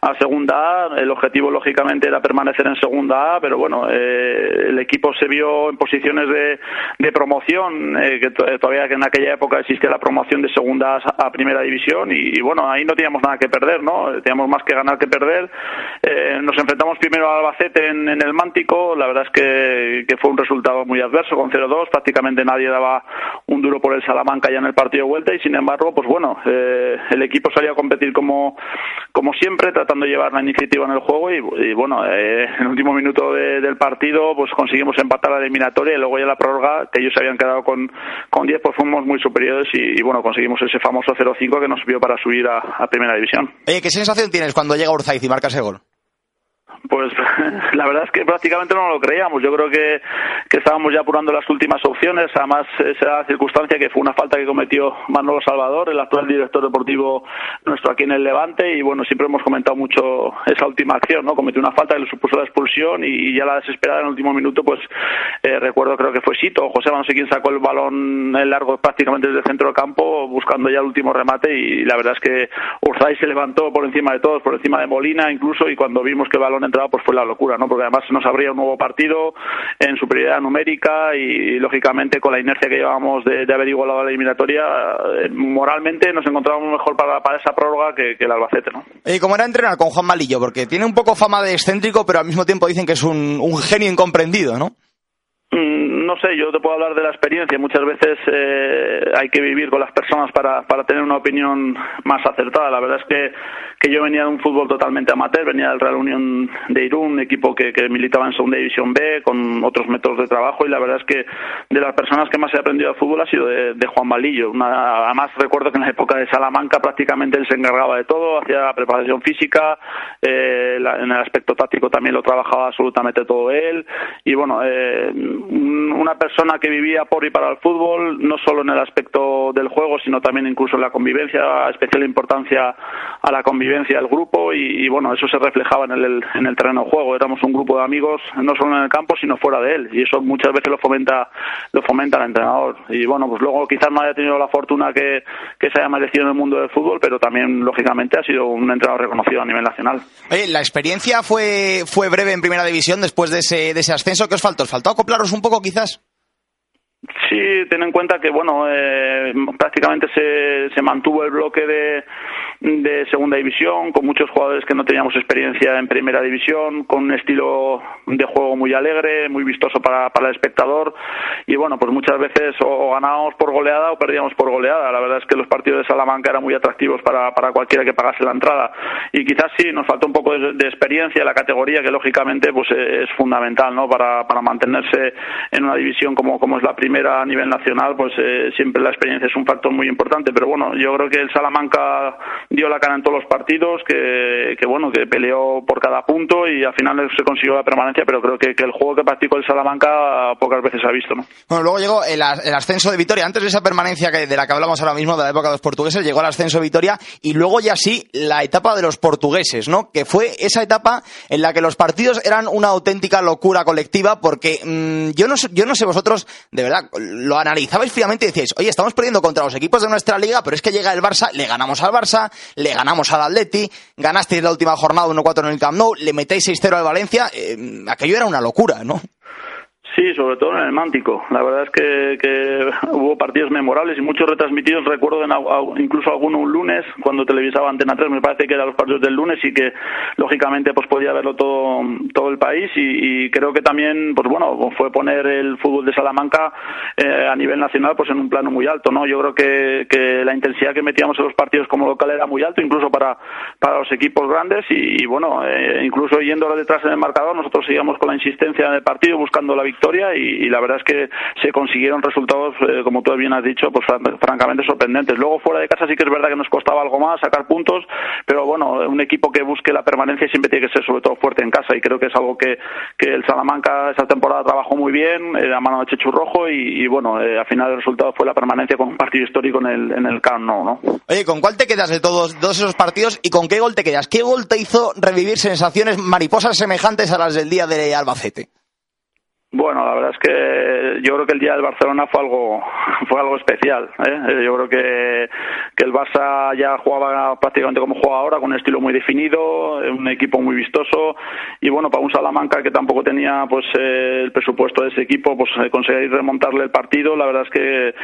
a Segunda A. El objetivo, lógicamente, era permanecer en Segunda A, pero bueno, eh, el equipo se vio en posiciones de, de promoción, eh, que to- todavía en aquella época existía la promoción de Segunda A a Primera División y, bueno, ahí no teníamos nada que perder, ¿no? Teníamos más que ganar que perder. Eh, nos enfrentamos primero al Albacete en, en el Mántico. La verdad es que, que fue un resultado muy adverso, con 0-2. Prácticamente nadie daba un duro por el Salamanca ya en el partido de vuelta y sin embargo, pues bueno, eh, el equipo salía a competir como, como siempre, tratando de llevar la iniciativa en el juego y, bueno, eh, en el último minuto de- del partido pues conseguimos empatar la eliminatoria y luego ya la prórroga, que ellos se habían quedado con, con 10, pues fuimos muy superiores y, bueno, conseguimos ese famoso 0-5 que nos vio para subir a, a Primera División. Oye, ¿qué sensación tienes cuando llega Urzaiz y marca ese gol? Pues la verdad es que prácticamente no lo creíamos. Yo creo que, que estábamos ya apurando las últimas opciones. Además, esa circunstancia que fue una falta que cometió Manolo Salvador, el actual director deportivo nuestro aquí en el Levante. Y bueno, siempre hemos comentado mucho esa última acción, ¿no? Cometió una falta que le supuso la expulsión y, ya la desesperada en el último minuto, pues eh, recuerdo, creo que fue Sito José, no sé quién sacó el balón en largo prácticamente desde el centro del campo, buscando ya el último remate. Y la verdad es que Urzay se levantó por encima de todos, por encima de Molina incluso. Y cuando vimos que el balón pues fue la locura, ¿no? Porque además nos abría un nuevo partido en superioridad numérica y, lógicamente, con la inercia que llevábamos de, de haber igualado la eliminatoria, eh, moralmente nos encontrábamos mejor para, para esa prórroga que, el Albacete, ¿no? Oye, ¿cómo era entrenar con Juan Malillo? Porque tiene un poco fama de excéntrico, pero al mismo tiempo dicen que es un, un genio incomprendido, ¿no? Mm, No sé, yo te puedo hablar de la experiencia. Muchas veces eh, hay que vivir con las personas para, para tener una opinión más acertada. La verdad es que, que yo venía de un fútbol totalmente amateur, venía del Real Unión de Irún, un equipo que, que militaba en Segunda División B, con otros métodos de trabajo, y la verdad es que de las personas que más he aprendido de fútbol ha sido de, de Juan Valillo. Una- además, recuerdo que en la época de Salamanca prácticamente él se encargaba de todo, hacía la preparación física, eh, en el aspecto táctico también lo trabajaba absolutamente todo él, y bueno, eh, un- una persona que vivía por y para el fútbol, no solo en el aspecto del juego, sino también incluso en la convivencia, especial importancia a la convivencia del grupo y, y, bueno, eso se reflejaba en el, en el terreno de juego. Éramos un grupo de amigos, no solo en el campo, sino fuera de él y eso muchas veces lo fomenta, lo fomenta el entrenador. Y bueno, pues luego quizás no haya tenido la fortuna que, que se haya merecido en el mundo del fútbol, pero también lógicamente ha sido un entrenador reconocido a nivel nacional. Oye, la experiencia fue, fue breve en primera división después de ese, de ese ascenso. ¿Qué os faltó? ¿Os faltó acoplaros un poco quizás? Sí, ten en cuenta que bueno, eh, prácticamente se, se mantuvo el bloque de, de segunda división, con muchos jugadores que no teníamos experiencia en primera división, con un estilo de juego muy alegre, muy vistoso para, para el espectador. Y bueno, pues muchas veces o, ganábamos por goleada o perdíamos por goleada. La verdad es que los partidos de Salamanca eran muy atractivos para, para cualquiera que pagase la entrada. Y quizás sí, nos faltó un poco de, de experiencia en la categoría, que lógicamente pues es fundamental ¿no? para, para mantenerse en una división como, como es la primera a nivel nacional, pues eh, siempre la experiencia es un factor muy importante. Pero bueno, yo creo que el Salamanca dio la cara en todos los partidos, que, que bueno, que peleó por cada punto y al final se consiguió la permanencia, pero creo que, el juego que practicó el Salamanca pocas veces se ha visto, ¿no? Bueno, luego llegó el, as- el ascenso de Vitoria. Antes de esa permanencia que, de la que hablamos ahora mismo, de la época de los portugueses, llegó el ascenso de Vitoria y luego ya sí la etapa de los portugueses, ¿no? Que fue esa etapa en la que los partidos eran una auténtica locura colectiva porque mm, yo, no, yo no sé vosotros, de verdad, lo analizabais fríamente y decíais, oye, estamos perdiendo contra los equipos de nuestra liga, pero es que llega el Barça, le ganamos al Barça, le ganamos al Atleti, ganasteis la última jornada 1-4 en el Camp Nou, le metéis 6-0 al Valencia, eh, aquello era una locura, ¿no? Sí, sobre todo en el Mántico. La verdad es que, hubo partidos memorables y muchos retransmitidos. Recuerdo en, incluso alguno un lunes, cuando televisaba Antena 3, me parece que eran los partidos del lunes y que lógicamente pues podía verlo todo, todo el país. Y, creo que también, pues bueno, fue poner el fútbol de Salamanca eh, a nivel nacional pues en un plano muy alto. no Yo creo que, que la intensidad que metíamos en los partidos como local era muy alto, incluso para, para los equipos grandes. Y, y, bueno, eh, incluso yendo detrás en el marcador, nosotros seguíamos con la insistencia en el partido, buscando la victoria y, la verdad es que se consiguieron resultados, eh, como tú bien has dicho, pues fran- francamente sorprendentes. Luego fuera de casa sí que es verdad que nos costaba algo más sacar puntos, pero bueno, un equipo que busque la permanencia siempre tiene que ser sobre todo fuerte en casa y creo que es algo que, que el Salamanca esa temporada trabajó muy bien, eh, a mano de Chechu Rojo y, bueno, eh, al final el resultado fue la permanencia con un partido histórico en el, en el Camp ¿no? Oye, ¿con cuál te quedas de todos, todos esos partidos y con qué gol te quedas? ¿Qué gol te hizo revivir sensaciones mariposas semejantes a las del día de Albacete? Bueno, la verdad es que yo creo que el día del Barcelona fue algo fue algo especial. ¿eh? Eh, Yo creo que, que el Barça ya jugaba prácticamente como juega ahora, con un estilo muy definido, eh, un equipo muy vistoso y bueno, para un Salamanca que tampoco tenía pues eh, el presupuesto de ese equipo, pues conseguir remontarle el partido. La verdad es que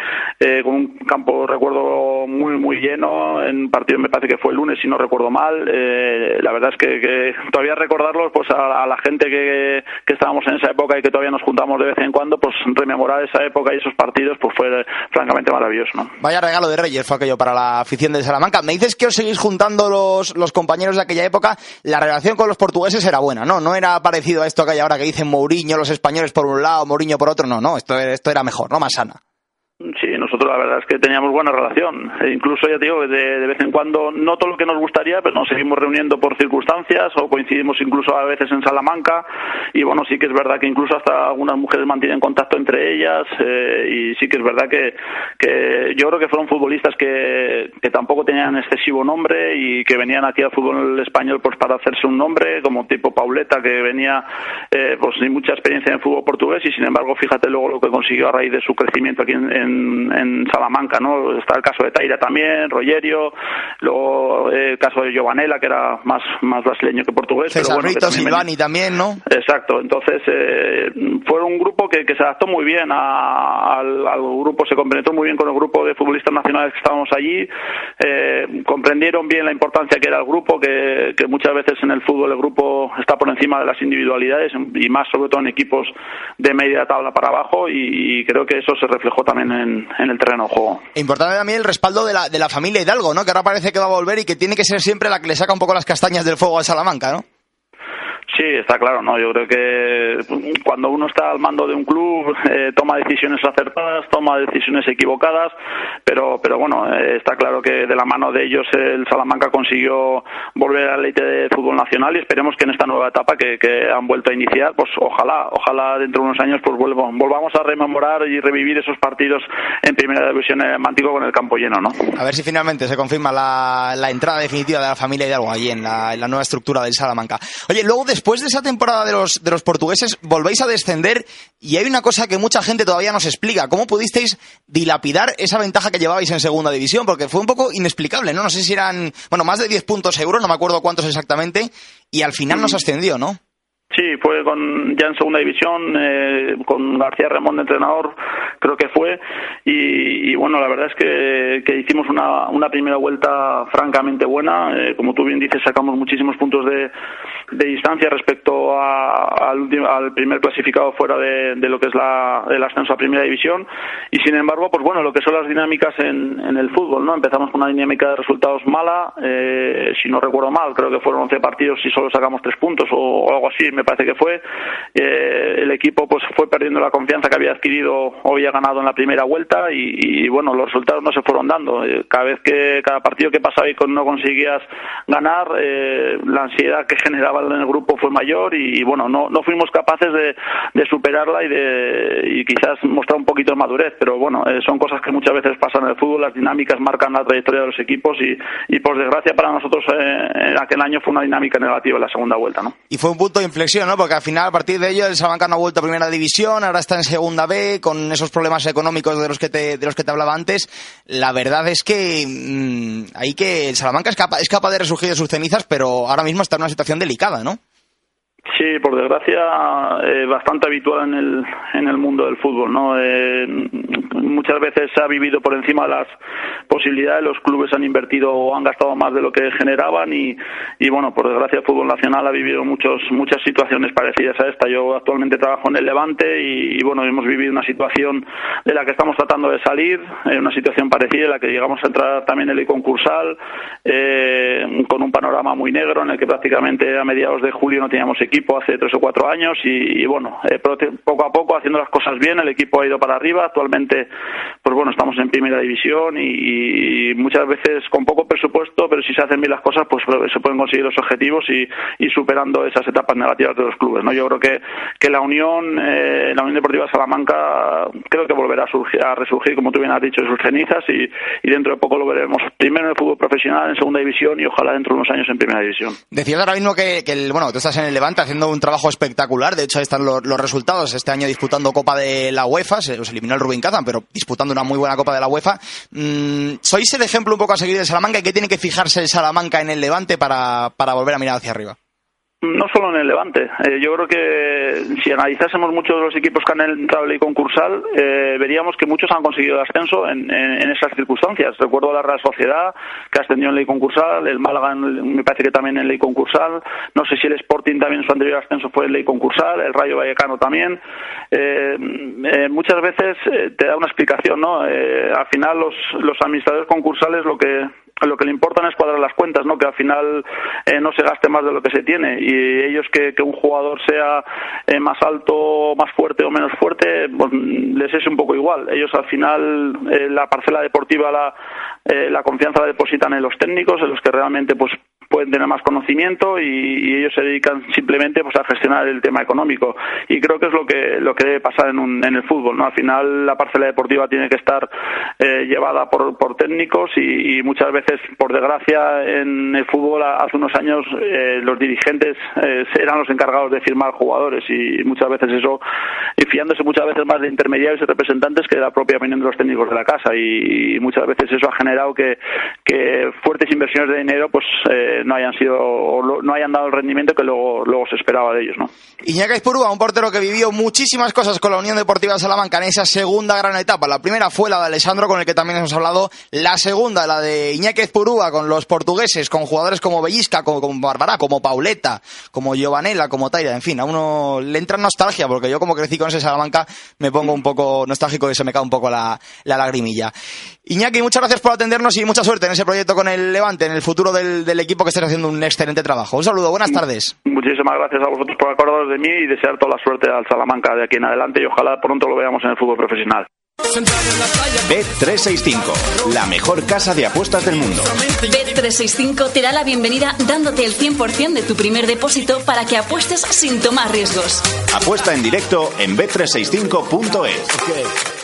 eh, con un campo recuerdo muy muy lleno, en un partido me parece que fue el lunes si no recuerdo mal. la verdad es que, todavía recordarlo pues a, a la gente que, que estábamos en esa época y que todavía nos juntamos de vez en cuando, pues rememorar esa época y esos partidos pues fue francamente maravilloso, ¿no? Vaya regalo de Reyes fue aquello para la afición de Salamanca. Me dices que os seguís juntando los, los compañeros de aquella época. La relación con los portugueses era buena, ¿no? No era parecido a esto que hay ahora que dicen Mourinho, los españoles por un lado, Mourinho por otro. No, no, esto, esto era mejor, ¿no? Más sana. Nosotros la verdad es que teníamos buena relación. E incluso, ya te digo, de, vez en cuando, no todo lo que nos gustaría, pero nos seguimos reuniendo por circunstancias o coincidimos incluso a veces en Salamanca. Y bueno, sí que es verdad que incluso hasta algunas mujeres mantienen contacto entre ellas. Eh, y sí que es verdad que, que yo creo que fueron futbolistas que, que tampoco tenían excesivo nombre y que venían aquí al fútbol español pues para hacerse un nombre, como tipo Pauleta, que venía eh, pues sin mucha experiencia en fútbol portugués y sin embargo, fíjate luego lo que consiguió a raíz de su crecimiento aquí en en, Salamanca, ¿no? Está el caso de Taira también, Rogerio, luego eh, el caso de Giovanella, que era más, más brasileño que portugués. César pero bueno, también, ¿no? Exacto, entonces eh, fue un grupo que, que, se adaptó muy bien a, al, al, grupo, se compenetró muy bien con el grupo de futbolistas nacionales que estábamos allí, eh, comprendieron bien la importancia que era el grupo, que, que muchas veces en el fútbol el grupo está por encima de las individualidades y más sobre todo en equipos de media tabla para abajo y, y creo que eso se reflejó también en, en, el terreno juego. Importante también el respaldo de la, de la familia Hidalgo, ¿no? Que ahora parece que va a volver y que tiene que ser siempre la que le saca un poco las castañas del fuego a Salamanca, ¿no? Sí, está claro, ¿no? Yo creo que cuando uno está al mando de un club eh, toma decisiones acertadas, toma decisiones equivocadas, pero, pero bueno, eh, está claro que de la mano de ellos el Salamanca consiguió volver a la elite de fútbol nacional y esperemos que en esta nueva etapa que, que han vuelto a iniciar, pues ojalá, ojalá dentro de unos años pues volvamos a rememorar y revivir esos partidos en primera división en el Mántico con el campo lleno, ¿no? A ver si finalmente se confirma la, la entrada definitiva de la familia Hidalgo allí en la, en la nueva estructura del Salamanca. Oye, luego después de esa temporada de los, de los portugueses volvéis a descender y hay una cosa que mucha gente todavía nos explica. ¿Cómo pudisteis dilapidar esa ventaja que llevabais en segunda división? Porque fue un poco inexplicable, ¿no? No sé si eran, bueno, más de 10 puntos euros, no me acuerdo cuántos exactamente, y al final nos ascendió, ¿no? Sí, fue con, ya en segunda división, eh, con García Ramón de entrenador, creo que fue. Y, y bueno, la verdad es que, que hicimos una, una, primera vuelta francamente buena. Eh, como tú bien dices, sacamos muchísimos puntos de, de distancia respecto a, al, al, primer clasificado fuera de, de, lo que es la, el ascenso a primera división. Y sin embargo, pues bueno, lo que son las dinámicas en, en el fútbol, ¿no? Empezamos con una dinámica de resultados mala. Eh, si no recuerdo mal, creo que fueron 11 partidos y solo sacamos 3 puntos o, o algo así. Me parece que fue. Eh, el equipo pues fue perdiendo la confianza que había adquirido o había ganado en la primera vuelta y, y bueno, los resultados no se fueron dando. Eh, cada vez que, cada partido que pasaba y no conseguías ganar, eh, la ansiedad que generaba en el grupo fue mayor y, y bueno, no, no fuimos capaces de, de superarla y de y quizás mostrar un poquito de madurez, pero bueno, eh, son cosas que muchas veces pasan en el fútbol, las dinámicas marcan la trayectoria de los equipos y, y por desgracia para nosotros en aquel año fue una dinámica negativa en la segunda vuelta, ¿no? Y fue un punto de inflexión, ¿no? Porque al final, a partir de ello, el Salamanca no ha vuelto a primera división, ahora está en segunda B, con esos problemas económicos de los que te, de los que te hablaba antes. La verdad es que mmm, que el Salamanca es capaz, es capaz de resurgir de sus cenizas, pero ahora mismo está en una situación delicada, ¿no? Sí, por desgracia, eh, bastante habitual en el, en el mundo del fútbol, ¿no? Eh, muchas veces se ha vivido por encima de las posibilidades, los clubes han invertido o han gastado más de lo que generaban y, y bueno, por desgracia el fútbol nacional ha vivido muchos, muchas situaciones parecidas a esta. Yo actualmente trabajo en el Levante y, bueno, hemos vivido una situación de la que estamos tratando de salir, eh, una situación parecida en la que llegamos a entrar también en el concursal, eh, con un panorama muy negro en el que prácticamente a mediados de julio no teníamos equipo hace tres o cuatro años y, y bueno, eh, poco a poco haciendo las cosas bien, el equipo ha ido para arriba, actualmente pues bueno, estamos en primera división y, muchas veces con poco presupuesto, pero si se hacen bien las cosas, pues se pueden conseguir los objetivos y, y superando esas etapas negativas de los clubes, ¿no? Yo creo que, que la Unión, eh, la Unión Deportiva Salamanca, creo que volverá a, surgir, a resurgir, como tú bien has dicho, de sus cenizas y, y dentro de poco lo veremos primero en el fútbol profesional, en segunda división y ojalá dentro de unos años en primera división. Decías ahora mismo que, que el, bueno, tú estás en el Levante haciendo un trabajo espectacular. De hecho, ahí están los, los, resultados. Este año disputando Copa de la UEFA. Se los eliminó el Rubin Kazan, pero disputando una muy buena Copa de la UEFA. Mm, ¿Sois el ejemplo un poco a seguir de Salamanca? ¿Y qué tiene que fijarse el Salamanca en el Levante para, para volver a mirar hacia arriba? No solo en el Levante. Eh, yo creo que si analizásemos muchos de los equipos que han entrado en ley concursal, eh, veríamos que muchos han conseguido ascenso en, en, esas circunstancias. Recuerdo la Real Sociedad, que ascendió en ley concursal, el Málaga me parece que también en ley concursal, no sé si el Sporting también su anterior ascenso fue en ley concursal, el Rayo Vallecano también. Eh, muchas veces te da una explicación, ¿no? al final los, los administradores concursales lo que lo que le importa es cuadrar las cuentas, ¿no? Que al final eh, no se gaste más de lo que se tiene y ellos que, que un jugador sea eh, más alto, más fuerte o menos fuerte, pues les es un poco igual. Ellos al final eh, la parcela deportiva la, la confianza la depositan en los técnicos, en los que realmente pues pueden tener más conocimiento y, ellos se dedican simplemente pues a gestionar el tema económico. Y creo que es lo que lo que debe pasar en, un, en el fútbol no al final la parcela deportiva tiene que estar eh, llevada por, técnicos y, muchas veces por desgracia en el fútbol hace unos años eh, los dirigentes eh, eran los encargados de firmar jugadores y muchas veces eso y fiándose muchas veces más de intermediarios y representantes que de la propia opinión de los técnicos de la casa. Y, muchas veces eso ha generado que, que fuertes inversiones de dinero pues no hayan sido no hayan dado el rendimiento que luego, luego se esperaba de ellos, ¿no? Iñaki Espurúa, un portero que vivió muchísimas cosas con la Unión Deportiva de Salamanca en esa segunda gran etapa. La primera fue la de Alessandro, con el que también hemos hablado. La segunda, la de Iñaki Espurúa, con los portugueses, con jugadores como Bellisca, como, como Barbará, como Pauleta, como Giovanella, como Taira. En fin, a uno le entra nostalgia, porque yo como crecí con ese Salamanca me pongo un poco nostálgico y se me cae un poco la, la lagrimilla. Iñaki, muchas gracias por atendernos y mucha suerte en ese proyecto con el Levante, en el futuro del, del equipo que estés haciendo un excelente trabajo. Un saludo, buenas tardes. Muchísimas gracias a vosotros por acordaros de mí y desear toda la suerte al Salamanca de aquí en adelante y ojalá pronto lo veamos en el fútbol profesional. Bet365, la mejor casa de apuestas del mundo. Bet365 te da la bienvenida dándote el 100% de tu primer depósito para que apuestes sin tomar riesgos. Apuesta en directo en bet365.es.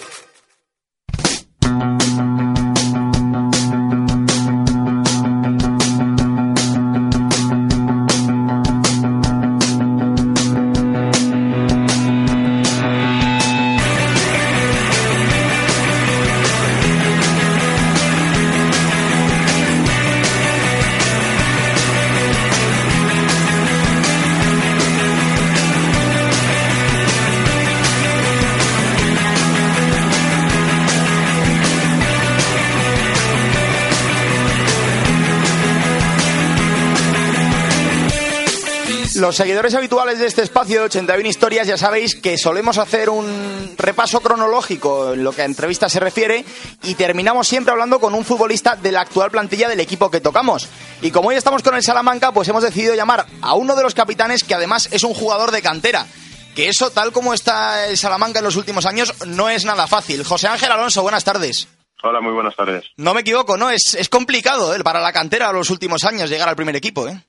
Los seguidores habituales de este espacio de 81 historias ya sabéis que solemos hacer un repaso cronológico en lo que a entrevistas se refiere y terminamos siempre hablando con un futbolista de la actual plantilla del equipo que tocamos. Y como hoy estamos con el Salamanca, pues hemos decidido llamar a uno de los capitanes que además es un jugador de cantera. Que eso, tal como está el Salamanca en los últimos años, no es nada fácil. José Ángel Alonso, buenas tardes. Hola, muy buenas tardes. No me equivoco, ¿no? Es, es complicado ¿eh? para la cantera los últimos años llegar al primer equipo, ¿eh?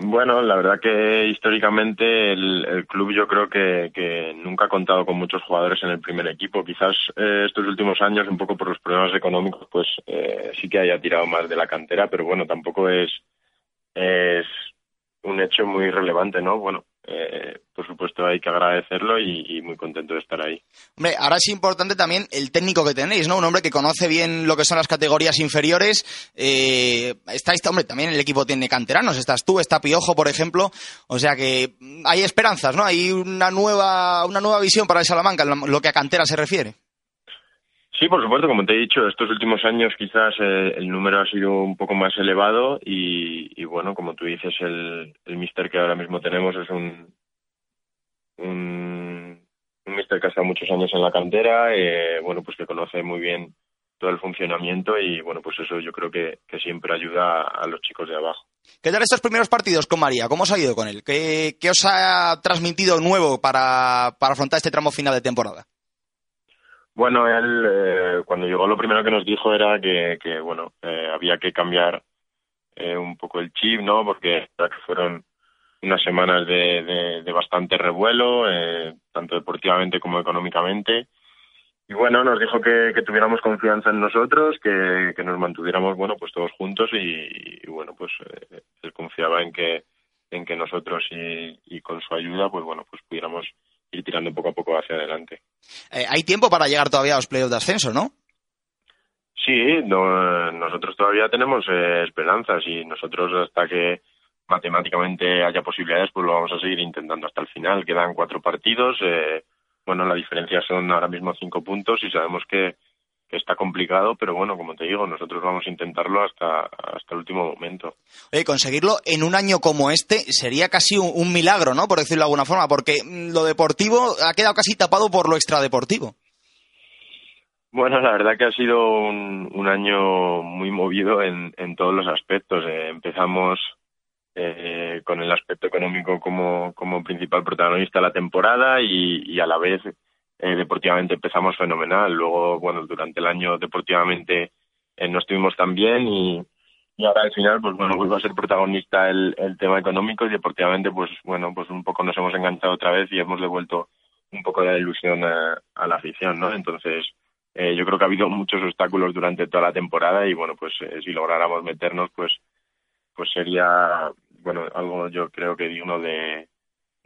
Bueno, la verdad que históricamente el, club yo creo que, nunca ha contado con muchos jugadores en el primer equipo. Quizás eh, estos últimos años, un poco por los problemas económicos, pues eh, sí que haya tirado más de la cantera, pero bueno, tampoco es, es un hecho muy relevante, ¿no? Bueno, eh, por supuesto hay que agradecerlo y, muy contento de estar ahí. Hombre, ahora es importante también el técnico que tenéis, ¿no? Un hombre que conoce bien lo que son las categorías inferiores. Eh, estáis, hombre, también el equipo tiene canteranos. Estás tú, está Piojo, por ejemplo. O sea que hay esperanzas, ¿no? Hay una nueva, una nueva visión para el Salamanca lo que a cantera se refiere. Sí, por supuesto, como te he dicho, estos últimos años quizás eh, el número ha sido un poco más elevado y, bueno, como tú dices, el, el mister que ahora mismo tenemos es un, un, un mister que ha estado muchos años en la cantera, eh, bueno, pues que conoce muy bien todo el funcionamiento y bueno, pues eso yo creo que, siempre ayuda a, los chicos de abajo. ¿Qué tal estos primeros partidos con María? ¿Cómo os ha ido con él? ¿Qué, qué os ha transmitido nuevo para, para afrontar este tramo final de temporada? Bueno, él eh, cuando llegó lo primero que nos dijo era que, bueno, eh, había que cambiar eh, un poco el chip, ¿no? Porque fueron unas semanas de, de, bastante revuelo, tanto deportivamente como económicamente. Y bueno, nos dijo que, tuviéramos confianza en nosotros, que, nos mantuviéramos, bueno, pues todos juntos y, bueno, pues él confiaba en que en que nosotros y, y con su ayuda, pues bueno, pues pudiéramos ir tirando poco a poco hacia adelante. Eh, hay tiempo para llegar todavía a los playoffs de ascenso, ¿no? Sí, nosotros todavía tenemos eh, esperanzas y nosotros hasta que matemáticamente haya posibilidades, pues lo vamos a seguir intentando hasta el final. Quedan cuatro partidos. Eh, bueno, la diferencia son ahora mismo cinco puntos y sabemos que, que está complicado, pero bueno, como te digo, nosotros vamos a intentarlo hasta, hasta el último momento. Oye, conseguirlo en un año como este sería casi un, un milagro, ¿no? Por decirlo de alguna forma, porque mm, lo deportivo ha quedado casi tapado por lo extradeportivo. Bueno, la verdad que ha sido un, un año muy movido en, en todos los aspectos. Eh, empezamos eh, con el aspecto económico como, como principal protagonista de la temporada y, y a la vez eh, deportivamente empezamos fenomenal. Luego, bueno, durante el año deportivamente eh, no estuvimos tan bien y, y ahora al final, pues bueno, vuelve a ser protagonista el, el tema económico y deportivamente, pues bueno, pues un poco nos hemos enganchado otra vez y hemos devuelto un poco la ilusión a, la afición, ¿no? Entonces, eh, yo creo que ha habido muchos obstáculos durante toda la temporada y bueno, pues eh, si lográramos meternos, pues pues sería bueno algo yo creo que digno de,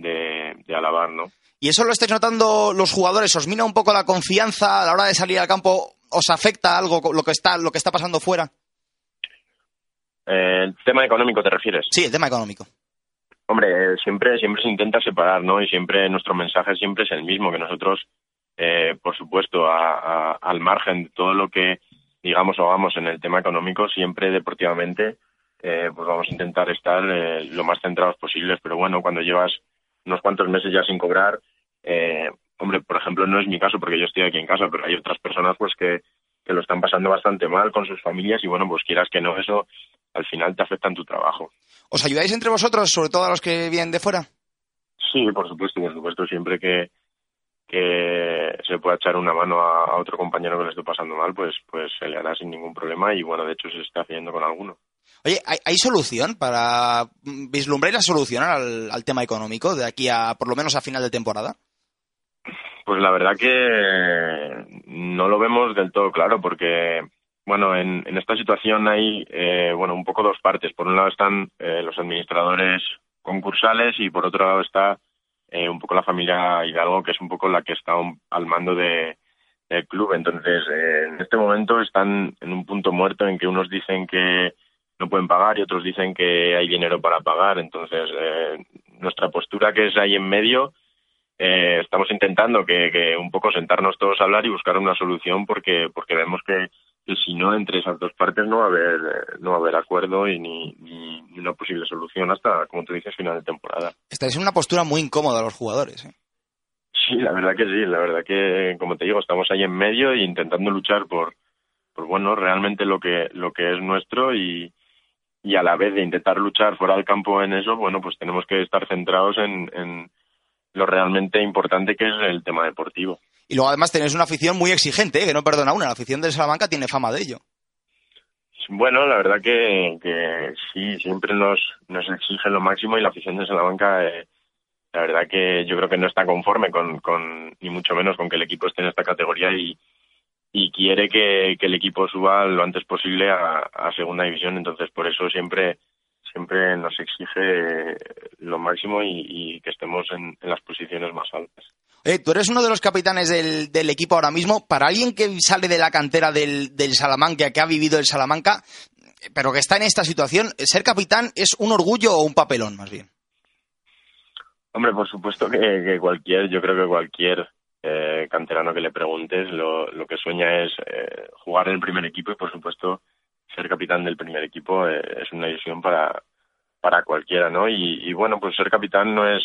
de, de alabar, ¿no? ¿Y eso lo estáis notando los jugadores? ¿Os mina un poco la confianza a la hora de salir al campo? ¿Os afecta algo lo que está, lo que está pasando fuera? Eh, el tema económico te refieres. Sí, el tema económico. Hombre, eh, siempre siempre se intenta separar, ¿no? Y siempre nuestro mensaje siempre es el mismo, que nosotros, eh, por supuesto, a, a, al margen de todo lo que digamos o hagamos en el tema económico, siempre deportivamente, eh, pues vamos a intentar estar eh, lo más centrados posibles. Pero bueno, cuando llevas unos cuantos meses ya sin cobrar, eh, hombre, por ejemplo, no es mi caso porque yo estoy aquí en casa, pero hay otras personas pues que, que lo están pasando bastante mal con sus familias y bueno, pues quieras que no, eso al final te afecta en tu trabajo. ¿Os ayudáis entre vosotros, sobre todo a los que vienen de fuera? Sí, por supuesto, por supuesto, siempre que, que se pueda echar una mano a, a otro compañero que le esté pasando mal, pues, pues se le hará sin ningún problema y bueno, de hecho se está haciendo con alguno. Oye, ¿hay, hay solución para vislumbrar la solución al, al, tema económico de aquí a por lo menos a final de temporada? Pues la verdad que no lo vemos del todo claro porque bueno, en, en esta situación hay eh, bueno un poco dos partes. Por un lado están eh, los administradores concursales y por otro lado está eh, un poco la familia Hidalgo, que es un poco la que está al mando de, del club. Entonces, eh, en este momento están en un punto muerto en que unos dicen que no pueden pagar y otros dicen que hay dinero para pagar. Entonces, eh, nuestra postura que es ahí en medio, eh, estamos intentando que, que, un poco sentarnos todos a hablar y buscar una solución porque, porque vemos que, que si no, entre esas dos partes no va a haber, no va a haber acuerdo y ni, ni, ni una posible solución hasta, como tú dices, final de temporada. Estáis en una postura muy incómoda los jugadores. ¿eh? Sí, la verdad que sí, la verdad que, como te digo, estamos ahí en medio e intentando luchar por, por bueno, realmente lo que, lo que es nuestro y, y a la vez de intentar luchar fuera del campo en eso, bueno, pues tenemos que estar centrados en, en lo realmente importante que es el tema deportivo. Y luego además tenéis una afición muy exigente, ¿eh? que no perdona una. La afición de Salamanca tiene fama de ello. Bueno, la verdad que, que sí, siempre nos, nos exige lo máximo y la afición de Salamanca, eh, la verdad que yo creo que no está conforme con, con, ni mucho menos con que el equipo esté en esta categoría y, y quiere que, que el equipo suba lo antes posible a, a segunda división. Entonces, por eso siempre siempre nos exige lo máximo y, y que estemos en, en, las posiciones más altas. Eh, tú eres uno de los capitanes del, del, equipo ahora mismo. Para alguien que sale de la cantera del, del, Salamanca, que ha vivido el Salamanca, pero que está en esta situación, ¿ser capitán es un orgullo o un papelón, más bien? Hombre, por supuesto que, que cualquier, yo creo que cualquier eh, canterano que le preguntes lo, lo que sueña es eh, jugar en el primer equipo y, por supuesto, ser capitán del primer equipo eh, es una ilusión para, para cualquiera, ¿no? Y, y, bueno, pues ser capitán no es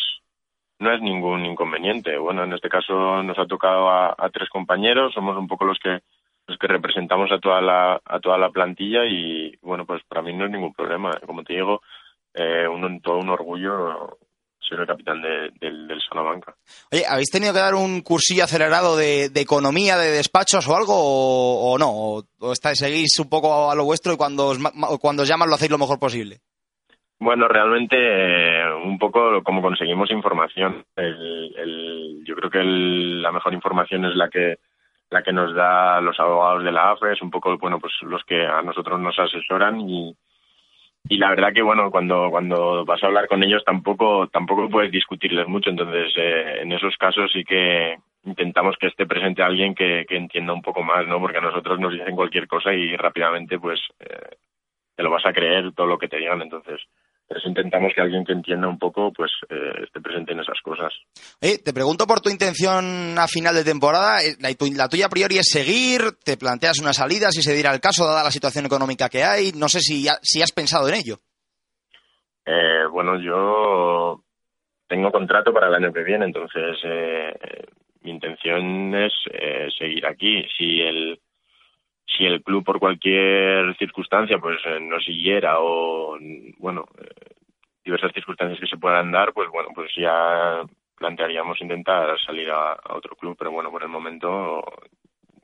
no es ningún inconveniente. Bueno, en este caso nos ha tocado a, a, tres compañeros, somos un poco los que los que representamos a toda la a toda la plantilla y bueno, pues para mí no es ningún problema. Como te digo, eh, un, todo un orgullo ser el capitán de, de, del Salamanca. Oye, ¿habéis tenido que dar un cursillo acelerado de, de economía, de despachos o algo, o, o no? ¿O, o estáis, seguís un poco a lo vuestro y cuando os, cuando os llaman lo hacéis lo mejor posible? Bueno, realmente eh, un poco como conseguimos información. El, el, yo creo que el, la mejor información es la que la que nos da los abogados de la AFE, es un poco bueno pues los que a nosotros nos asesoran y, y la verdad que bueno cuando cuando vas a hablar con ellos tampoco tampoco puedes discutirles mucho. Entonces eh, en esos casos sí que intentamos que esté presente alguien que, que entienda un poco más no porque a nosotros nos dicen cualquier cosa y rápidamente pues eh, te lo vas a creer todo lo que te digan. Entonces por eso intentamos que alguien que entienda un poco pues eh, esté presente en esas cosas. Eh, te pregunto por tu intención a final de temporada. Eh, La, tu- la tuya a priori es seguir, te planteas una salida si se diera el caso, dada la situación económica que hay. No sé si, ya- si has pensado en ello. Eh, bueno, yo tengo contrato para el año que viene, entonces eh, mi intención es eh, seguir aquí. Si el si el club por cualquier circunstancia pues no siguiera o bueno diversas circunstancias que se puedan dar, pues bueno pues ya plantearíamos intentar salir a, a otro club, pero bueno por el momento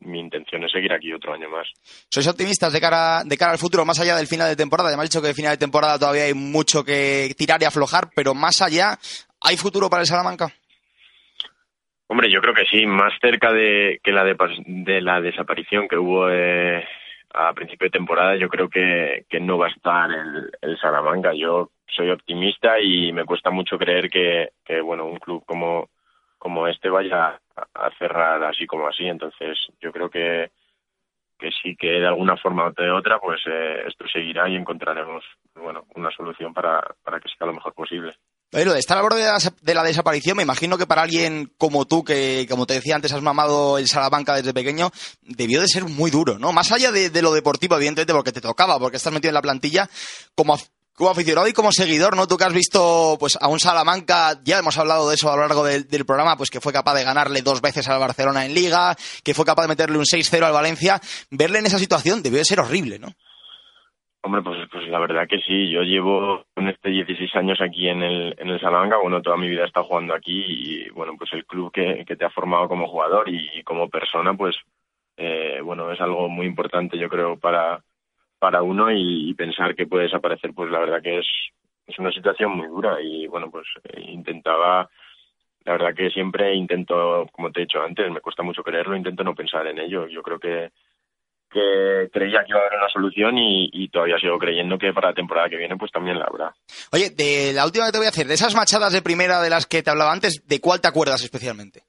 mi intención es seguir aquí otro año más. ¿Sois optimistas de cara, de cara al futuro, más allá del final de temporada? Ya me has dicho que de final de temporada todavía hay mucho que tirar y aflojar, pero más allá, ¿hay futuro para el Salamanca? Hombre, yo creo que sí, más cerca de que la de, de la desaparición que hubo eh, a principio de temporada, yo creo que, que no va a estar el, el Salamanca. Yo soy optimista y me cuesta mucho creer que, que bueno, un club como, como este vaya a, cerrar así como así. Entonces, yo creo que, que sí que de alguna forma o de otra, pues eh, esto seguirá y encontraremos, bueno, una solución para, para que sea lo mejor posible. Oye, de estar al borde de la, de la desaparición, me imagino que para alguien como tú, que como te decía antes, has mamado el Salamanca desde pequeño, debió de ser muy duro, ¿no? Más allá de, lo deportivo, evidentemente, porque te tocaba, porque estás metido en la plantilla, como aficionado y como seguidor, ¿no? Tú que has visto pues a un Salamanca, ya hemos hablado de eso a lo largo del, del programa, pues que fue capaz de ganarle dos veces al Barcelona en Liga, que fue capaz de meterle un 6-0 al Valencia, verle en esa situación debió de ser horrible, ¿no? Hombre, pues, pues la verdad que sí. Yo llevo con este 16 años aquí en el, en el Salamanca. Bueno, toda mi vida he estado jugando aquí y, bueno, pues el club que, que te ha formado como jugador y, como persona, pues, eh, bueno, es algo muy importante, yo creo, para, para uno y, y pensar que puede desaparecer, pues la verdad que es, es una situación muy dura y, bueno, pues eh, intentaba, la verdad que siempre intento, como te he dicho antes, me cuesta mucho creerlo, intento no pensar en ello. Yo creo que, que creía que iba a haber una solución y, y todavía sigo creyendo que para la temporada que viene pues también la habrá. Oye, de la última que te voy a hacer, de esas machadas de primera de las que te hablaba antes, ¿de cuál te acuerdas especialmente?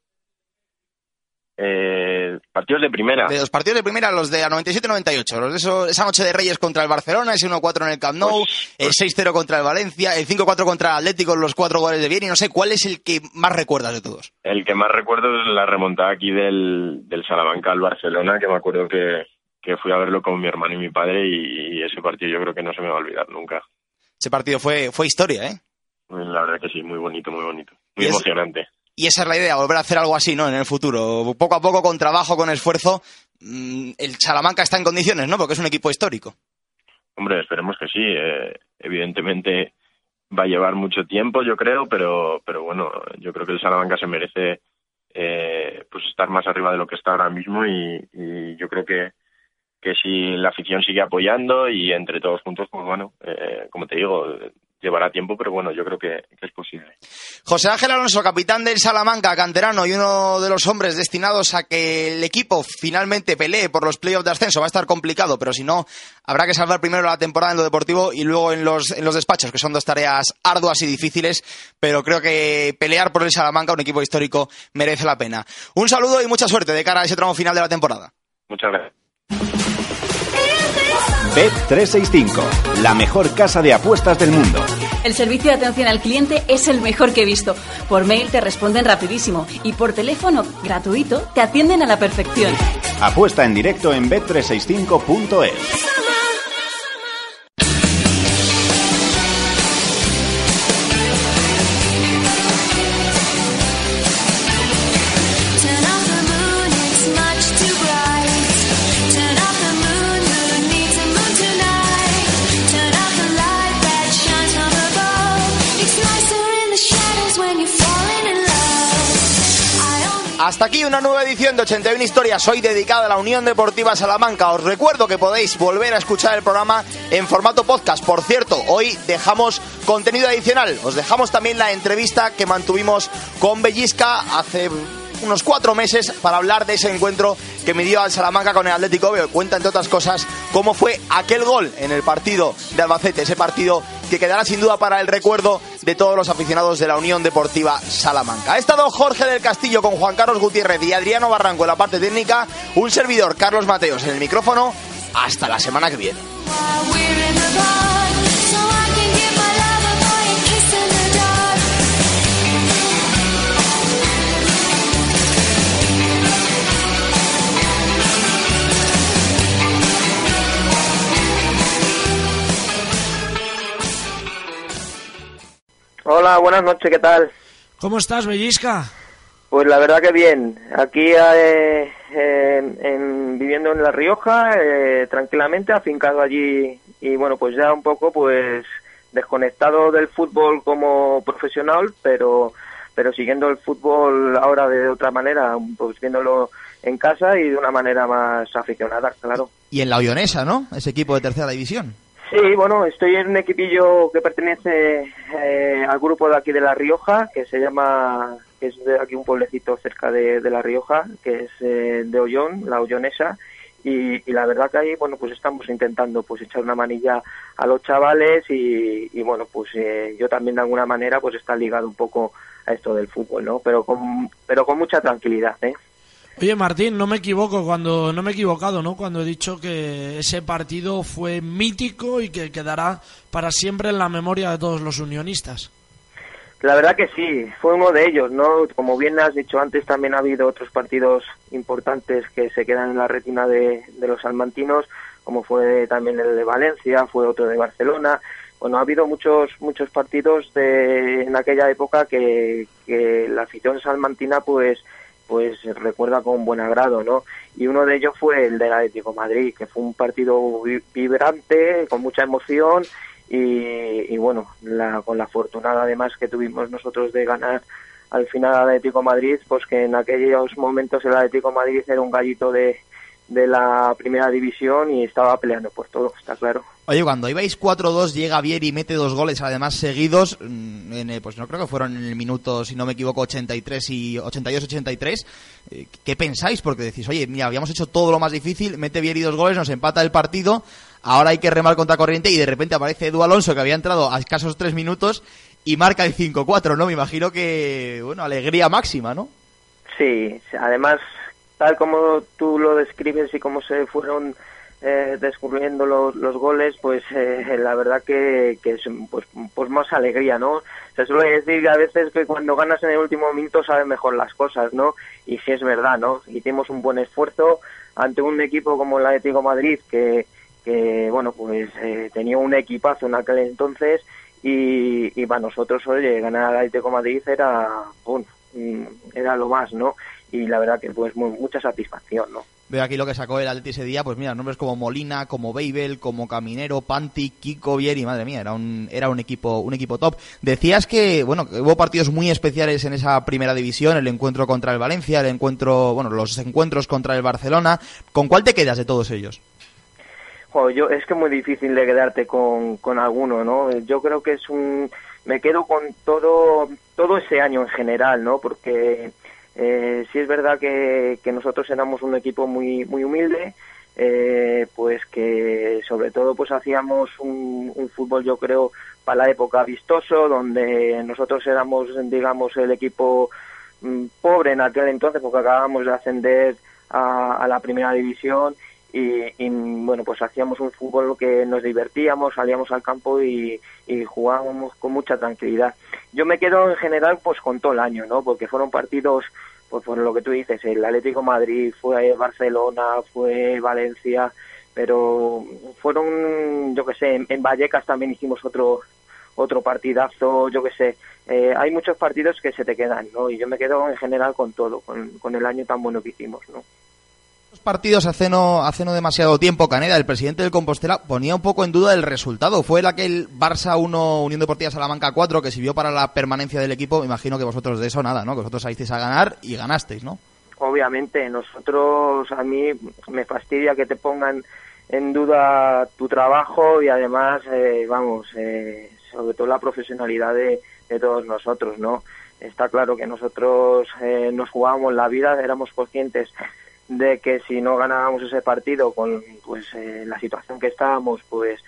Eh, partidos de primera. De los partidos de primera, los de la 97-98, los de eso, esa noche de Reyes contra el Barcelona, ese 1-4 en el Camp Nou, el 6-0 contra el Valencia, el 5-4 contra el Atlético, los cuatro goles de Vieri, no sé, ¿cuál es el que más recuerdas de todos? El que más recuerdo es la remontada aquí del, del Salamanca al Barcelona, que me acuerdo que, que fui a verlo con mi hermano y mi padre y, ese partido yo creo que no se me va a olvidar nunca. Ese partido fue, fue historia, ¿eh? La verdad que sí, muy bonito, muy bonito. Muy Y es- emocionante. Y esa es la idea, volver a hacer algo así, ¿no? En el futuro. Poco a poco, con trabajo, con esfuerzo, mm, el Salamanca está en condiciones, ¿no? Porque es un equipo histórico. Hombre, esperemos que sí. eh, evidentemente va a llevar mucho tiempo, yo creo, pero, pero bueno, yo creo que el Salamanca se merece eh, pues estar más arriba de lo que está ahora mismo y, y yo creo que, que si la afición sigue apoyando y entre todos juntos, pues bueno, eh, como te digo, llevará tiempo, pero bueno, yo creo que, que es posible. José Ángel Alonso, capitán del Salamanca, canterano y uno de los hombres destinados a que el equipo finalmente pelee por los playoffs de ascenso. Va a estar complicado, pero si no, habrá que salvar primero la temporada en lo deportivo y luego en los, en los despachos, que son dos tareas arduas y difíciles, pero creo que pelear por el Salamanca, un equipo histórico, merece la pena. Un saludo y mucha suerte de cara a ese tramo final de la temporada. Muchas gracias. Bet 365, la mejor casa de apuestas del mundo. El servicio de atención al cliente es el mejor que he visto. Por mail te responden rapidísimo y por teléfono gratuito te atienden a la perfección. Apuesta en directo en bet365.es. Hasta aquí una nueva edición de 81 Historias, hoy dedicada a la Unión Deportiva Salamanca. Os recuerdo que podéis volver a escuchar el programa en formato podcast. Por cierto, hoy dejamos contenido adicional. Os dejamos también la entrevista que mantuvimos con Bellisca hace unos cuatro meses para hablar de ese encuentro que midió al Salamanca con el Atlético B. Cuenta, entre otras cosas, cómo fue aquel gol en el partido de Albacete, ese partido que quedará sin duda para el recuerdo de todos los aficionados de la Unión Deportiva Salamanca. Ha estado Jorge del Castillo con Juan Carlos Gutiérrez y Adriano Barranco en la parte técnica, un servidor, Carlos Mateos, en el micrófono. Hasta la semana que viene. Hola, buenas noches, ¿qué tal? ¿Cómo estás, Bellisca? Pues la verdad que bien. Aquí eh, en- en- viviendo en La Rioja, eh, tranquilamente, afincado allí y bueno, pues ya un poco pues desconectado del fútbol como profesional, pero pero siguiendo el fútbol ahora de otra manera, pues viéndolo en casa y de una manera más aficionada, claro. Y en la Ollonesa, ¿no? Ese equipo de tercera división. Sí, bueno, estoy en un equipillo que pertenece eh, al grupo de aquí de La Rioja, que se llama, que es de aquí un pueblecito cerca de, de La Rioja, que es eh, de Ollón, la Ollonesa, y, y la verdad que ahí, bueno, pues estamos intentando pues echar una manilla a los chavales y, y, bueno, pues eh, yo también de alguna manera pues está ligado un poco a esto del fútbol, ¿no? Pero con, pero con mucha tranquilidad, ¿eh? Oye, Martín, no me equivoco cuando no me he equivocado, ¿no? Cuando he dicho que ese partido fue mítico y que quedará para siempre en la memoria de todos los unionistas. La verdad que sí, fue uno de ellos, ¿no? Como bien has dicho antes, también ha habido otros partidos importantes que se quedan en la retina de, los salmantinos, como fue también el de Valencia, fue otro de Barcelona. Bueno, ha habido muchos muchos partidos de, en aquella época que, que la afición salmantina pues pues recuerda con buen agrado, ¿no? Y uno de ellos fue el del Atlético Madrid, que fue un partido vi- vibrante, con mucha emoción y, y bueno, la, con la afortunada además que tuvimos nosotros de ganar al final al Atlético de Madrid, pues que en aquellos momentos el Atlético Madrid era un gallito de, de la primera división y estaba peleando por todo, está claro. Oye, cuando ibais 4-2 llega Vieri y mete dos goles además seguidos, mm, en, el- pues no creo que fueron en el minuto, si no me equivoco, 83 y 82-83. eh, ¿Qué pensáis? Porque decís, oye, mira, habíamos hecho todo lo más difícil, mete Vieri dos goles, nos empata el partido, ahora hay que remar contra corriente y de repente aparece Edu Alonso que había entrado a escasos tres minutos y marca el 5-4, ¿no? Me imagino que, bueno, alegría máxima, ¿no? Sí, además, tal como tú lo describes y cómo se fueron eh, descubriendo los, los goles, pues eh, la verdad que, que es pues, pues más alegría, ¿no? Se suele decir a veces que cuando ganas en el último minuto sabes mejor las cosas, ¿no? Y sí es verdad, ¿no? Hicimos un buen esfuerzo ante un equipo como el Atlético Madrid que, que bueno, pues eh, tenía un equipazo en aquel entonces y, y para nosotros, oye, ganar al Atlético Madrid era, bueno, mm, era lo más, ¿no? Y la verdad que pues mu- mucha satisfacción, ¿no? Veo aquí lo que sacó el Atleti ese día, pues mira, nombres como Molina, como Beibel, como Caminero, Panti, Kiko, Vieri, madre mía, era un, era un equipo, un equipo top. Decías que, bueno, que hubo partidos muy especiales en esa primera división, el encuentro contra el Valencia, el encuentro, bueno, los encuentros contra el Barcelona. ¿Con cuál te quedas de todos ellos? Jo, yo es que es muy difícil de quedarte con, con alguno, ¿no? Yo creo que es un me quedo con todo todo ese año en general, ¿no? Porque eh, sí es verdad que, nosotros éramos un equipo muy muy humilde, eh, pues que sobre todo pues hacíamos un, fútbol yo creo para la época vistoso, donde nosotros éramos digamos el equipo mm, pobre en aquel entonces porque acabábamos de ascender a la primera división y, y, bueno pues hacíamos un fútbol que nos divertíamos salíamos al campo y, jugábamos con mucha tranquilidad. Yo me quedo en general pues con todo el año no porque fueron partidos pues por lo que tú dices el Atlético Madrid fue Barcelona fue Valencia pero fueron yo que sé en, en Vallecas también hicimos otro otro partidazo yo que sé. Eh, hay muchos partidos que se te quedan no y yo me quedo en general con todo con, con el año tan bueno que hicimos no partidos hace no, hace no demasiado tiempo, Caneda, el presidente del Compostela, ponía un poco en duda el resultado. Fue el aquel Barça 1, Unión Deportiva Salamanca 4, que sirvió para la permanencia del equipo. Imagino que vosotros de eso nada, ¿no? Que vosotros salisteis a ganar y ganasteis, ¿no? obviamente nosotros a mí me fastidia que te pongan en duda tu trabajo y además eh, vamos eh, sobre todo la profesionalidad de, de, todos nosotros no está claro que nosotros eh, nos jugábamos la vida éramos conscientes de que si no ganábamos ese partido con pues la situación que estábamos pues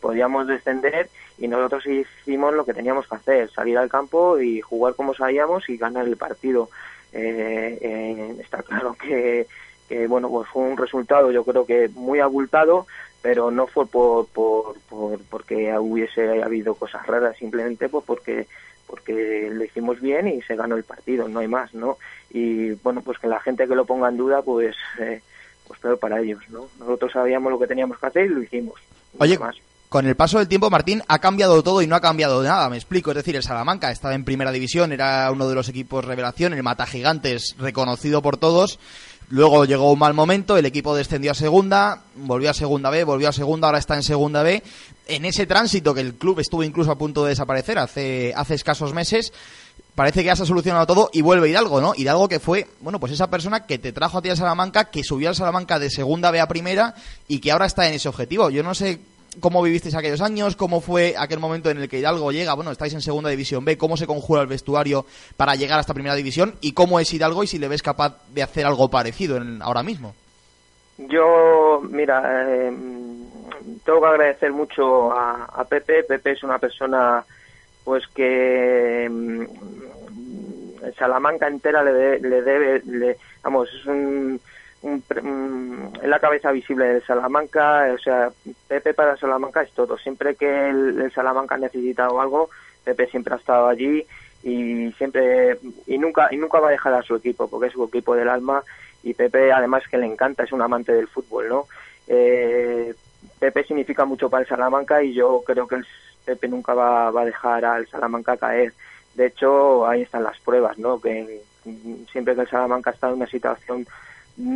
podíamos descender y nosotros hicimos lo que teníamos que hacer salir al campo y jugar como sabíamos y ganar el partido. Eh, eh, está claro que, que, bueno pues fue un resultado yo creo que muy abultado pero no fue por, por, por porque hubiese habido cosas raras simplemente pues porque porque lo hicimos bien y se ganó el partido no hay más no y bueno pues que la gente que lo ponga en duda pues eh, pues peor para ellos no nosotros sabíamos lo que teníamos que hacer y lo hicimos Oye, más. con el paso del tiempo, Martín, ha cambiado todo y no ha cambiado nada. Me explico. Es decir, el Salamanca estaba en primera división, era uno de los equipos revelación, el Mata Gigantes reconocido por todos. Luego llegó un mal momento, el equipo descendió a segunda, volvió a segunda B, volvió a segunda, ahora está en segunda B. En ese tránsito que el club estuvo incluso a punto de desaparecer hace, hace escasos meses, parece que ya se ha solucionado todo y vuelve Hidalgo, ¿no? Hidalgo que fue, bueno, pues esa persona que te trajo a ti a Salamanca, que subió al Salamanca de segunda B a primera y que ahora está en ese objetivo. Yo no sé cómo vivisteis aquellos años, cómo fue aquel momento en el que Hidalgo llega, bueno, estáis en segunda división B, cómo se conjura el vestuario para llegar a esta primera división y cómo es Hidalgo y si le ves capaz de hacer algo parecido en- ahora mismo. Yo, mira, eh, tengo que agradecer mucho a, a Pepe. Pepe es una persona, pues que mm, Salamanca entera le, de- le debe, le- vamos, es un, un mm, es la cabeza visible de Salamanca. O sea, Pepe para Salamanca es todo. Siempre que el, el Salamanca ha necesitado algo, Pepe siempre ha estado allí y siempre y nunca y nunca va a dejar a su equipo porque es su equipo del alma y Pepe además que le encanta es un amante del fútbol no Eh, Pepe significa mucho para el Salamanca y yo creo que el Pepe nunca va, va a dejar al Salamanca caer de hecho ahí están las pruebas no que siempre que el Salamanca estado en una situación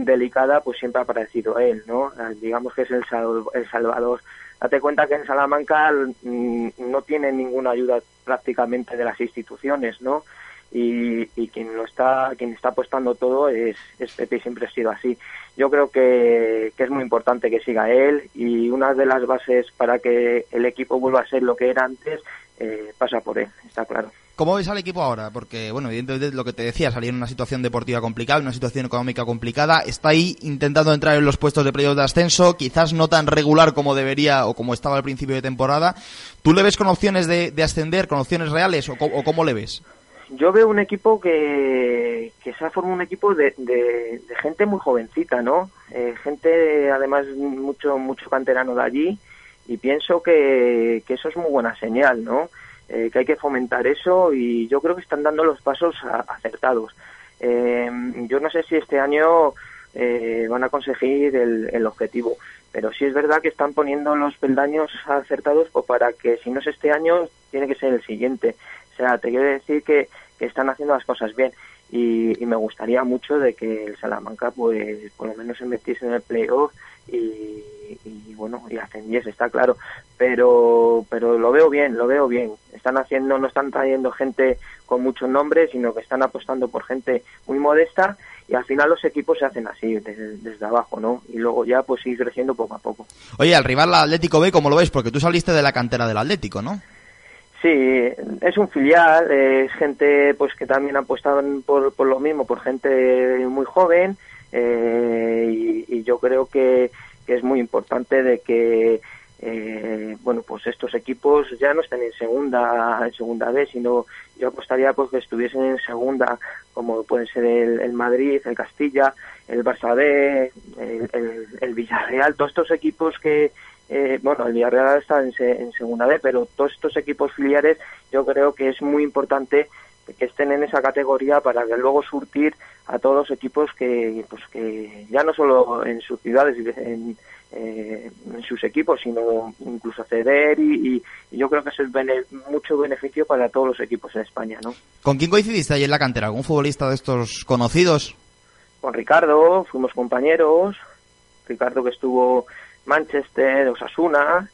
delicada pues siempre ha aparecido él no digamos que es el, sal- el salvador. Date cuenta que en Salamanca mm, no tiene ninguna ayuda prácticamente de las instituciones no y, quien lo está quien está apostando todo es, es Pepe siempre ha sido así. Yo creo que, que es muy importante que siga él y una de las bases para que el equipo vuelva a ser lo que era antes eh, pasa por él está claro ¿Cómo ves al equipo ahora? Porque, bueno, evidentemente lo que te decía, salir en una situación deportiva complicada, una situación económica complicada, está ahí intentando entrar en los puestos de playoff de ascenso, quizás no tan regular como debería o como estaba al principio de temporada. ¿Tú le ves con opciones de, de ascender, con opciones reales o, cómo le ves? yo veo un equipo que, se ha formado un equipo de, de- gente muy jovencita, ¿no? Eh, gente, además, mucho mucho canterano de allí y pienso que eso es muy buena señal, ¿no? Eh, que hay que fomentar eso y yo creo que están dando los pasos a- acertados. Eh, yo no sé si este año eh, van a conseguir el, el objetivo, pero sí es verdad que están poniendo los peldaños acertados pues, para que si no es este año, tiene que ser el siguiente. O sea, te quiero decir que, están haciendo las cosas bien y, y me gustaría mucho de que el Salamanca pues por lo menos se metiese en el playoff y, y bueno y ascendiese está claro pero pero lo veo bien lo veo bien están haciendo no están trayendo gente con muchos nombres sino que están apostando por gente muy modesta y al final los equipos se hacen así desde, desde abajo no y luego ya pues ir creciendo poco a poco Oye, al rival al Atlético B, ¿cómo lo ves? Porque tú saliste de la cantera del Atlético, ¿no? Sí, es un filial, es gente pues que también apuestan por, por lo mismo, por gente muy joven eh, y, y yo creo que, que es muy importante de que eh, bueno pues estos equipos ya no estén en segunda en segunda B sino yo apostaría pues que estuviesen en segunda como pueden ser el, el Madrid el Castilla el Barça B el Villarreal todos estos equipos que eh, bueno, el Villarreal está en, se- en segunda B, pero todos estos equipos filiales yo creo que es muy importante que estén en esa categoría para que luego surtir a todos los equipos que, pues que ya no solo en sus ciudades, en, eh, en sus equipos, sino incluso acceder y, y- y yo creo que eso es bene- mucho beneficio para todos los equipos en España, ¿no? ¿Con quién coincidiste ahí en la cantera? ¿Algún futbolista de estos conocidos? Con Ricardo fuimos compañeros, Ricardo que estuvo Manchester, Osasuna,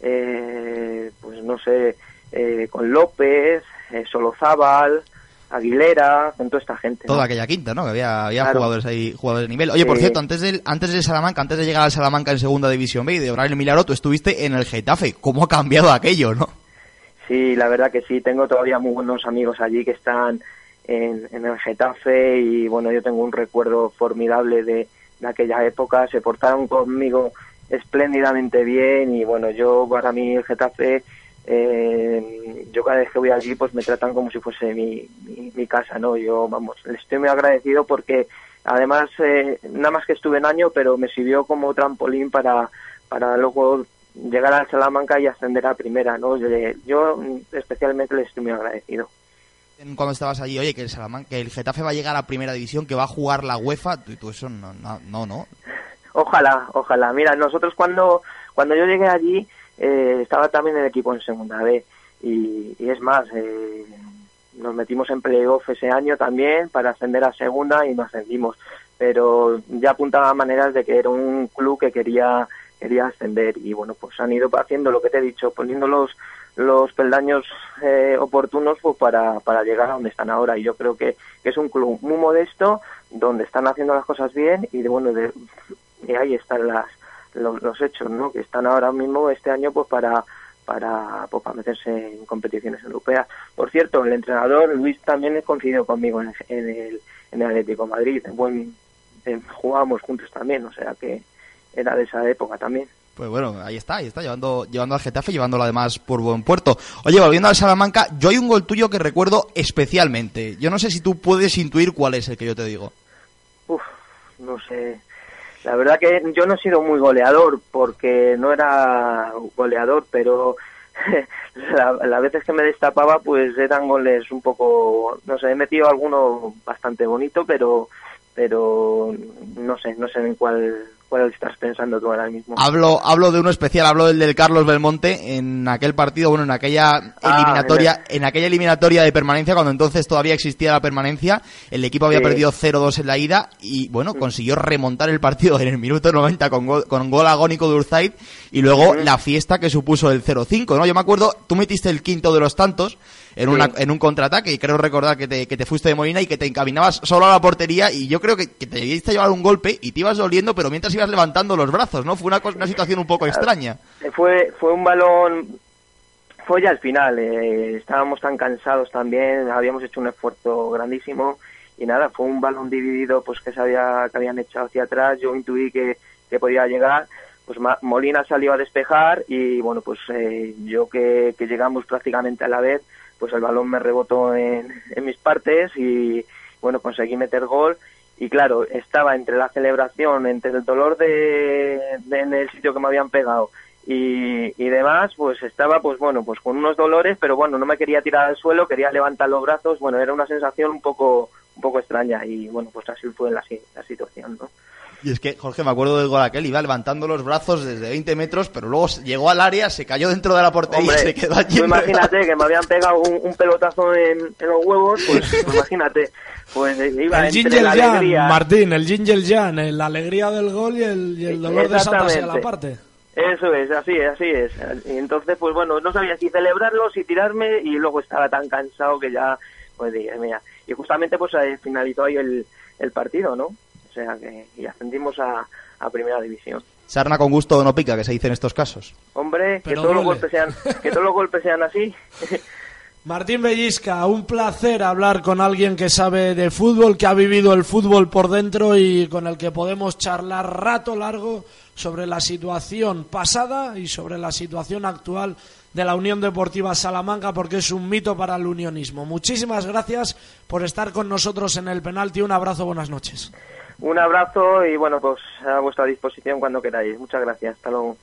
eh, pues no sé, eh, con López, eh, Solozábal, Aguilera, con toda esta gente. ¿no? Toda aquella quinta, ¿no? Que había, había Claro. jugadores ahí, jugadores de nivel. Oye, por cierto, antes del, antes de Salamanca, antes de llegar al Salamanca en segunda división B y de obrar el milagro, tú estuviste en el Getafe. ¿Cómo ha cambiado aquello, no? Sí, la verdad que sí, tengo todavía muy buenos amigos allí que están en, en el Getafe y bueno, yo tengo un recuerdo formidable de, de aquella época, se portaron conmigo espléndidamente bien y bueno, yo para mí el Getafe, eh, yo cada vez que voy allí pues me tratan como si fuese mi, mi, mi casa, ¿no? Yo, vamos, les estoy muy agradecido porque además, eh, nada más que estuve en año, pero me sirvió como trampolín para, para luego llegar al Salamanca y ascender a primera, ¿no? Yo, yo especialmente les estoy muy agradecido. Cuando estabas allí, oye, que el Salamanca, que el Getafe va a llegar a primera división, que va a jugar la UEFA, tú, tú eso no, no, no, no. Ojalá, ojalá. Mira, nosotros cuando, cuando yo llegué allí, eh, estaba también el equipo en segunda B. Y, es más, eh, nos metimos en playoff ese año también para ascender a segunda y nos ascendimos, pero ya apuntaba maneras de que era un club que quería quería ascender. Y bueno, pues han ido haciendo lo que te he dicho, poniendo los los peldaños eh, oportunos pues para, para llegar a donde están ahora. Y yo creo que, es un club muy modesto donde están haciendo las cosas bien y de bueno de, ahí están las los, los hechos no que están ahora mismo este año pues para para pues, para meterse en competiciones europeas por cierto el entrenador Luis también coincidió conmigo en, en el en el Atlético de Madrid buen eh, jugábamos juntos también o sea que era de esa época también Pues bueno, ahí está, ahí está, llevando, llevando al Getafe, llevándolo además por buen puerto. Oye, volviendo al Salamanca, yo hay un gol tuyo que recuerdo especialmente. Yo no sé si tú puedes intuir cuál es el que yo te digo. Uf, no sé. La verdad que yo no he sido muy goleador porque no era goleador, pero la- las veces que me destapaba pues eran goles un poco, no sé, he metido alguno bastante bonito, pero pero no sé, no sé en cuál cuál estás pensando tú ahora mismo. Hablo, hablo de uno especial, hablo del del Carlos Belmonte en aquel partido, bueno, en aquella Ah, eliminatoria, en aquella eliminatoria de permanencia, cuando entonces todavía existía la permanencia, el equipo había Sí. perdido 0-2 en la ida y bueno, consiguió remontar el partido en el minuto 90 con gol, con gol agónico de Urzaid y luego la fiesta que supuso el 0-5, ¿no? Yo me acuerdo, tú metiste el quinto de los tantos en, Sí. una, en un contraataque y creo recordar que te, que te fuiste de Molina y que te encaminabas solo a la portería y yo creo que, que te diste a llevar un golpe y te ibas doliendo, pero mientras ibas levantando los brazos, ¿no? Fue una, una situación un poco extraña. Eh, Fue, fue un balón, fue ya al final, eh, estábamos tan cansados también, habíamos hecho un esfuerzo grandísimo y nada, fue un balón dividido pues que se había, que habían echado hacia atrás, yo intuí que, que podía llegar, pues Molina salió a despejar y bueno, pues eh, yo que, que llegamos prácticamente a la vez, pues el balón me rebotó en, en mis partes y bueno, conseguí meter gol y claro, estaba entre la celebración, entre el dolor de, en el sitio que me habían pegado y, y demás, pues estaba pues bueno, pues con unos dolores, pero bueno, no me quería tirar al suelo, quería levantar los brazos, bueno, era una sensación un poco un poco extraña y bueno, pues así fue la, la situación, ¿no? Y es que, Jorge, me acuerdo del gol aquel, iba levantando los brazos desde 20 metros, pero luego llegó al área, se cayó dentro de la portería Hombre, y se quedó allí. tú imagínate que me habían pegado un, un pelotazo en, en los huevos, pues imagínate, pues eh, iba El entre Ginger la Jan, alegría. Martín, el Ginger Jan, la alegría del gol y el, y el dolor de Santa hacia la parte. Eso es, así es, así es. Y entonces, pues bueno, no sabía si celebrarlo, si tirarme, y luego estaba tan cansado que ya, pues dije, mira. Y justamente, pues finalizó ahí el, el partido, ¿no? O sea que, y ascendimos a, a Primera División. Sarna con gusto no pica, que se dice en estos casos. Hombre, que todos, los golpes sean, que todos los golpes sean así. Martín Bellisca, un placer hablar con alguien que sabe de fútbol, que ha vivido el fútbol por dentro y con el que podemos charlar rato largo sobre la situación pasada y sobre la situación actual de la Unión Deportiva Salamanca, porque es un mito para el unionismo. Muchísimas gracias por estar con nosotros en el penalti. Un abrazo, buenas noches. Un abrazo y bueno, pues a vuestra disposición cuando queráis. Muchas gracias. Hasta luego.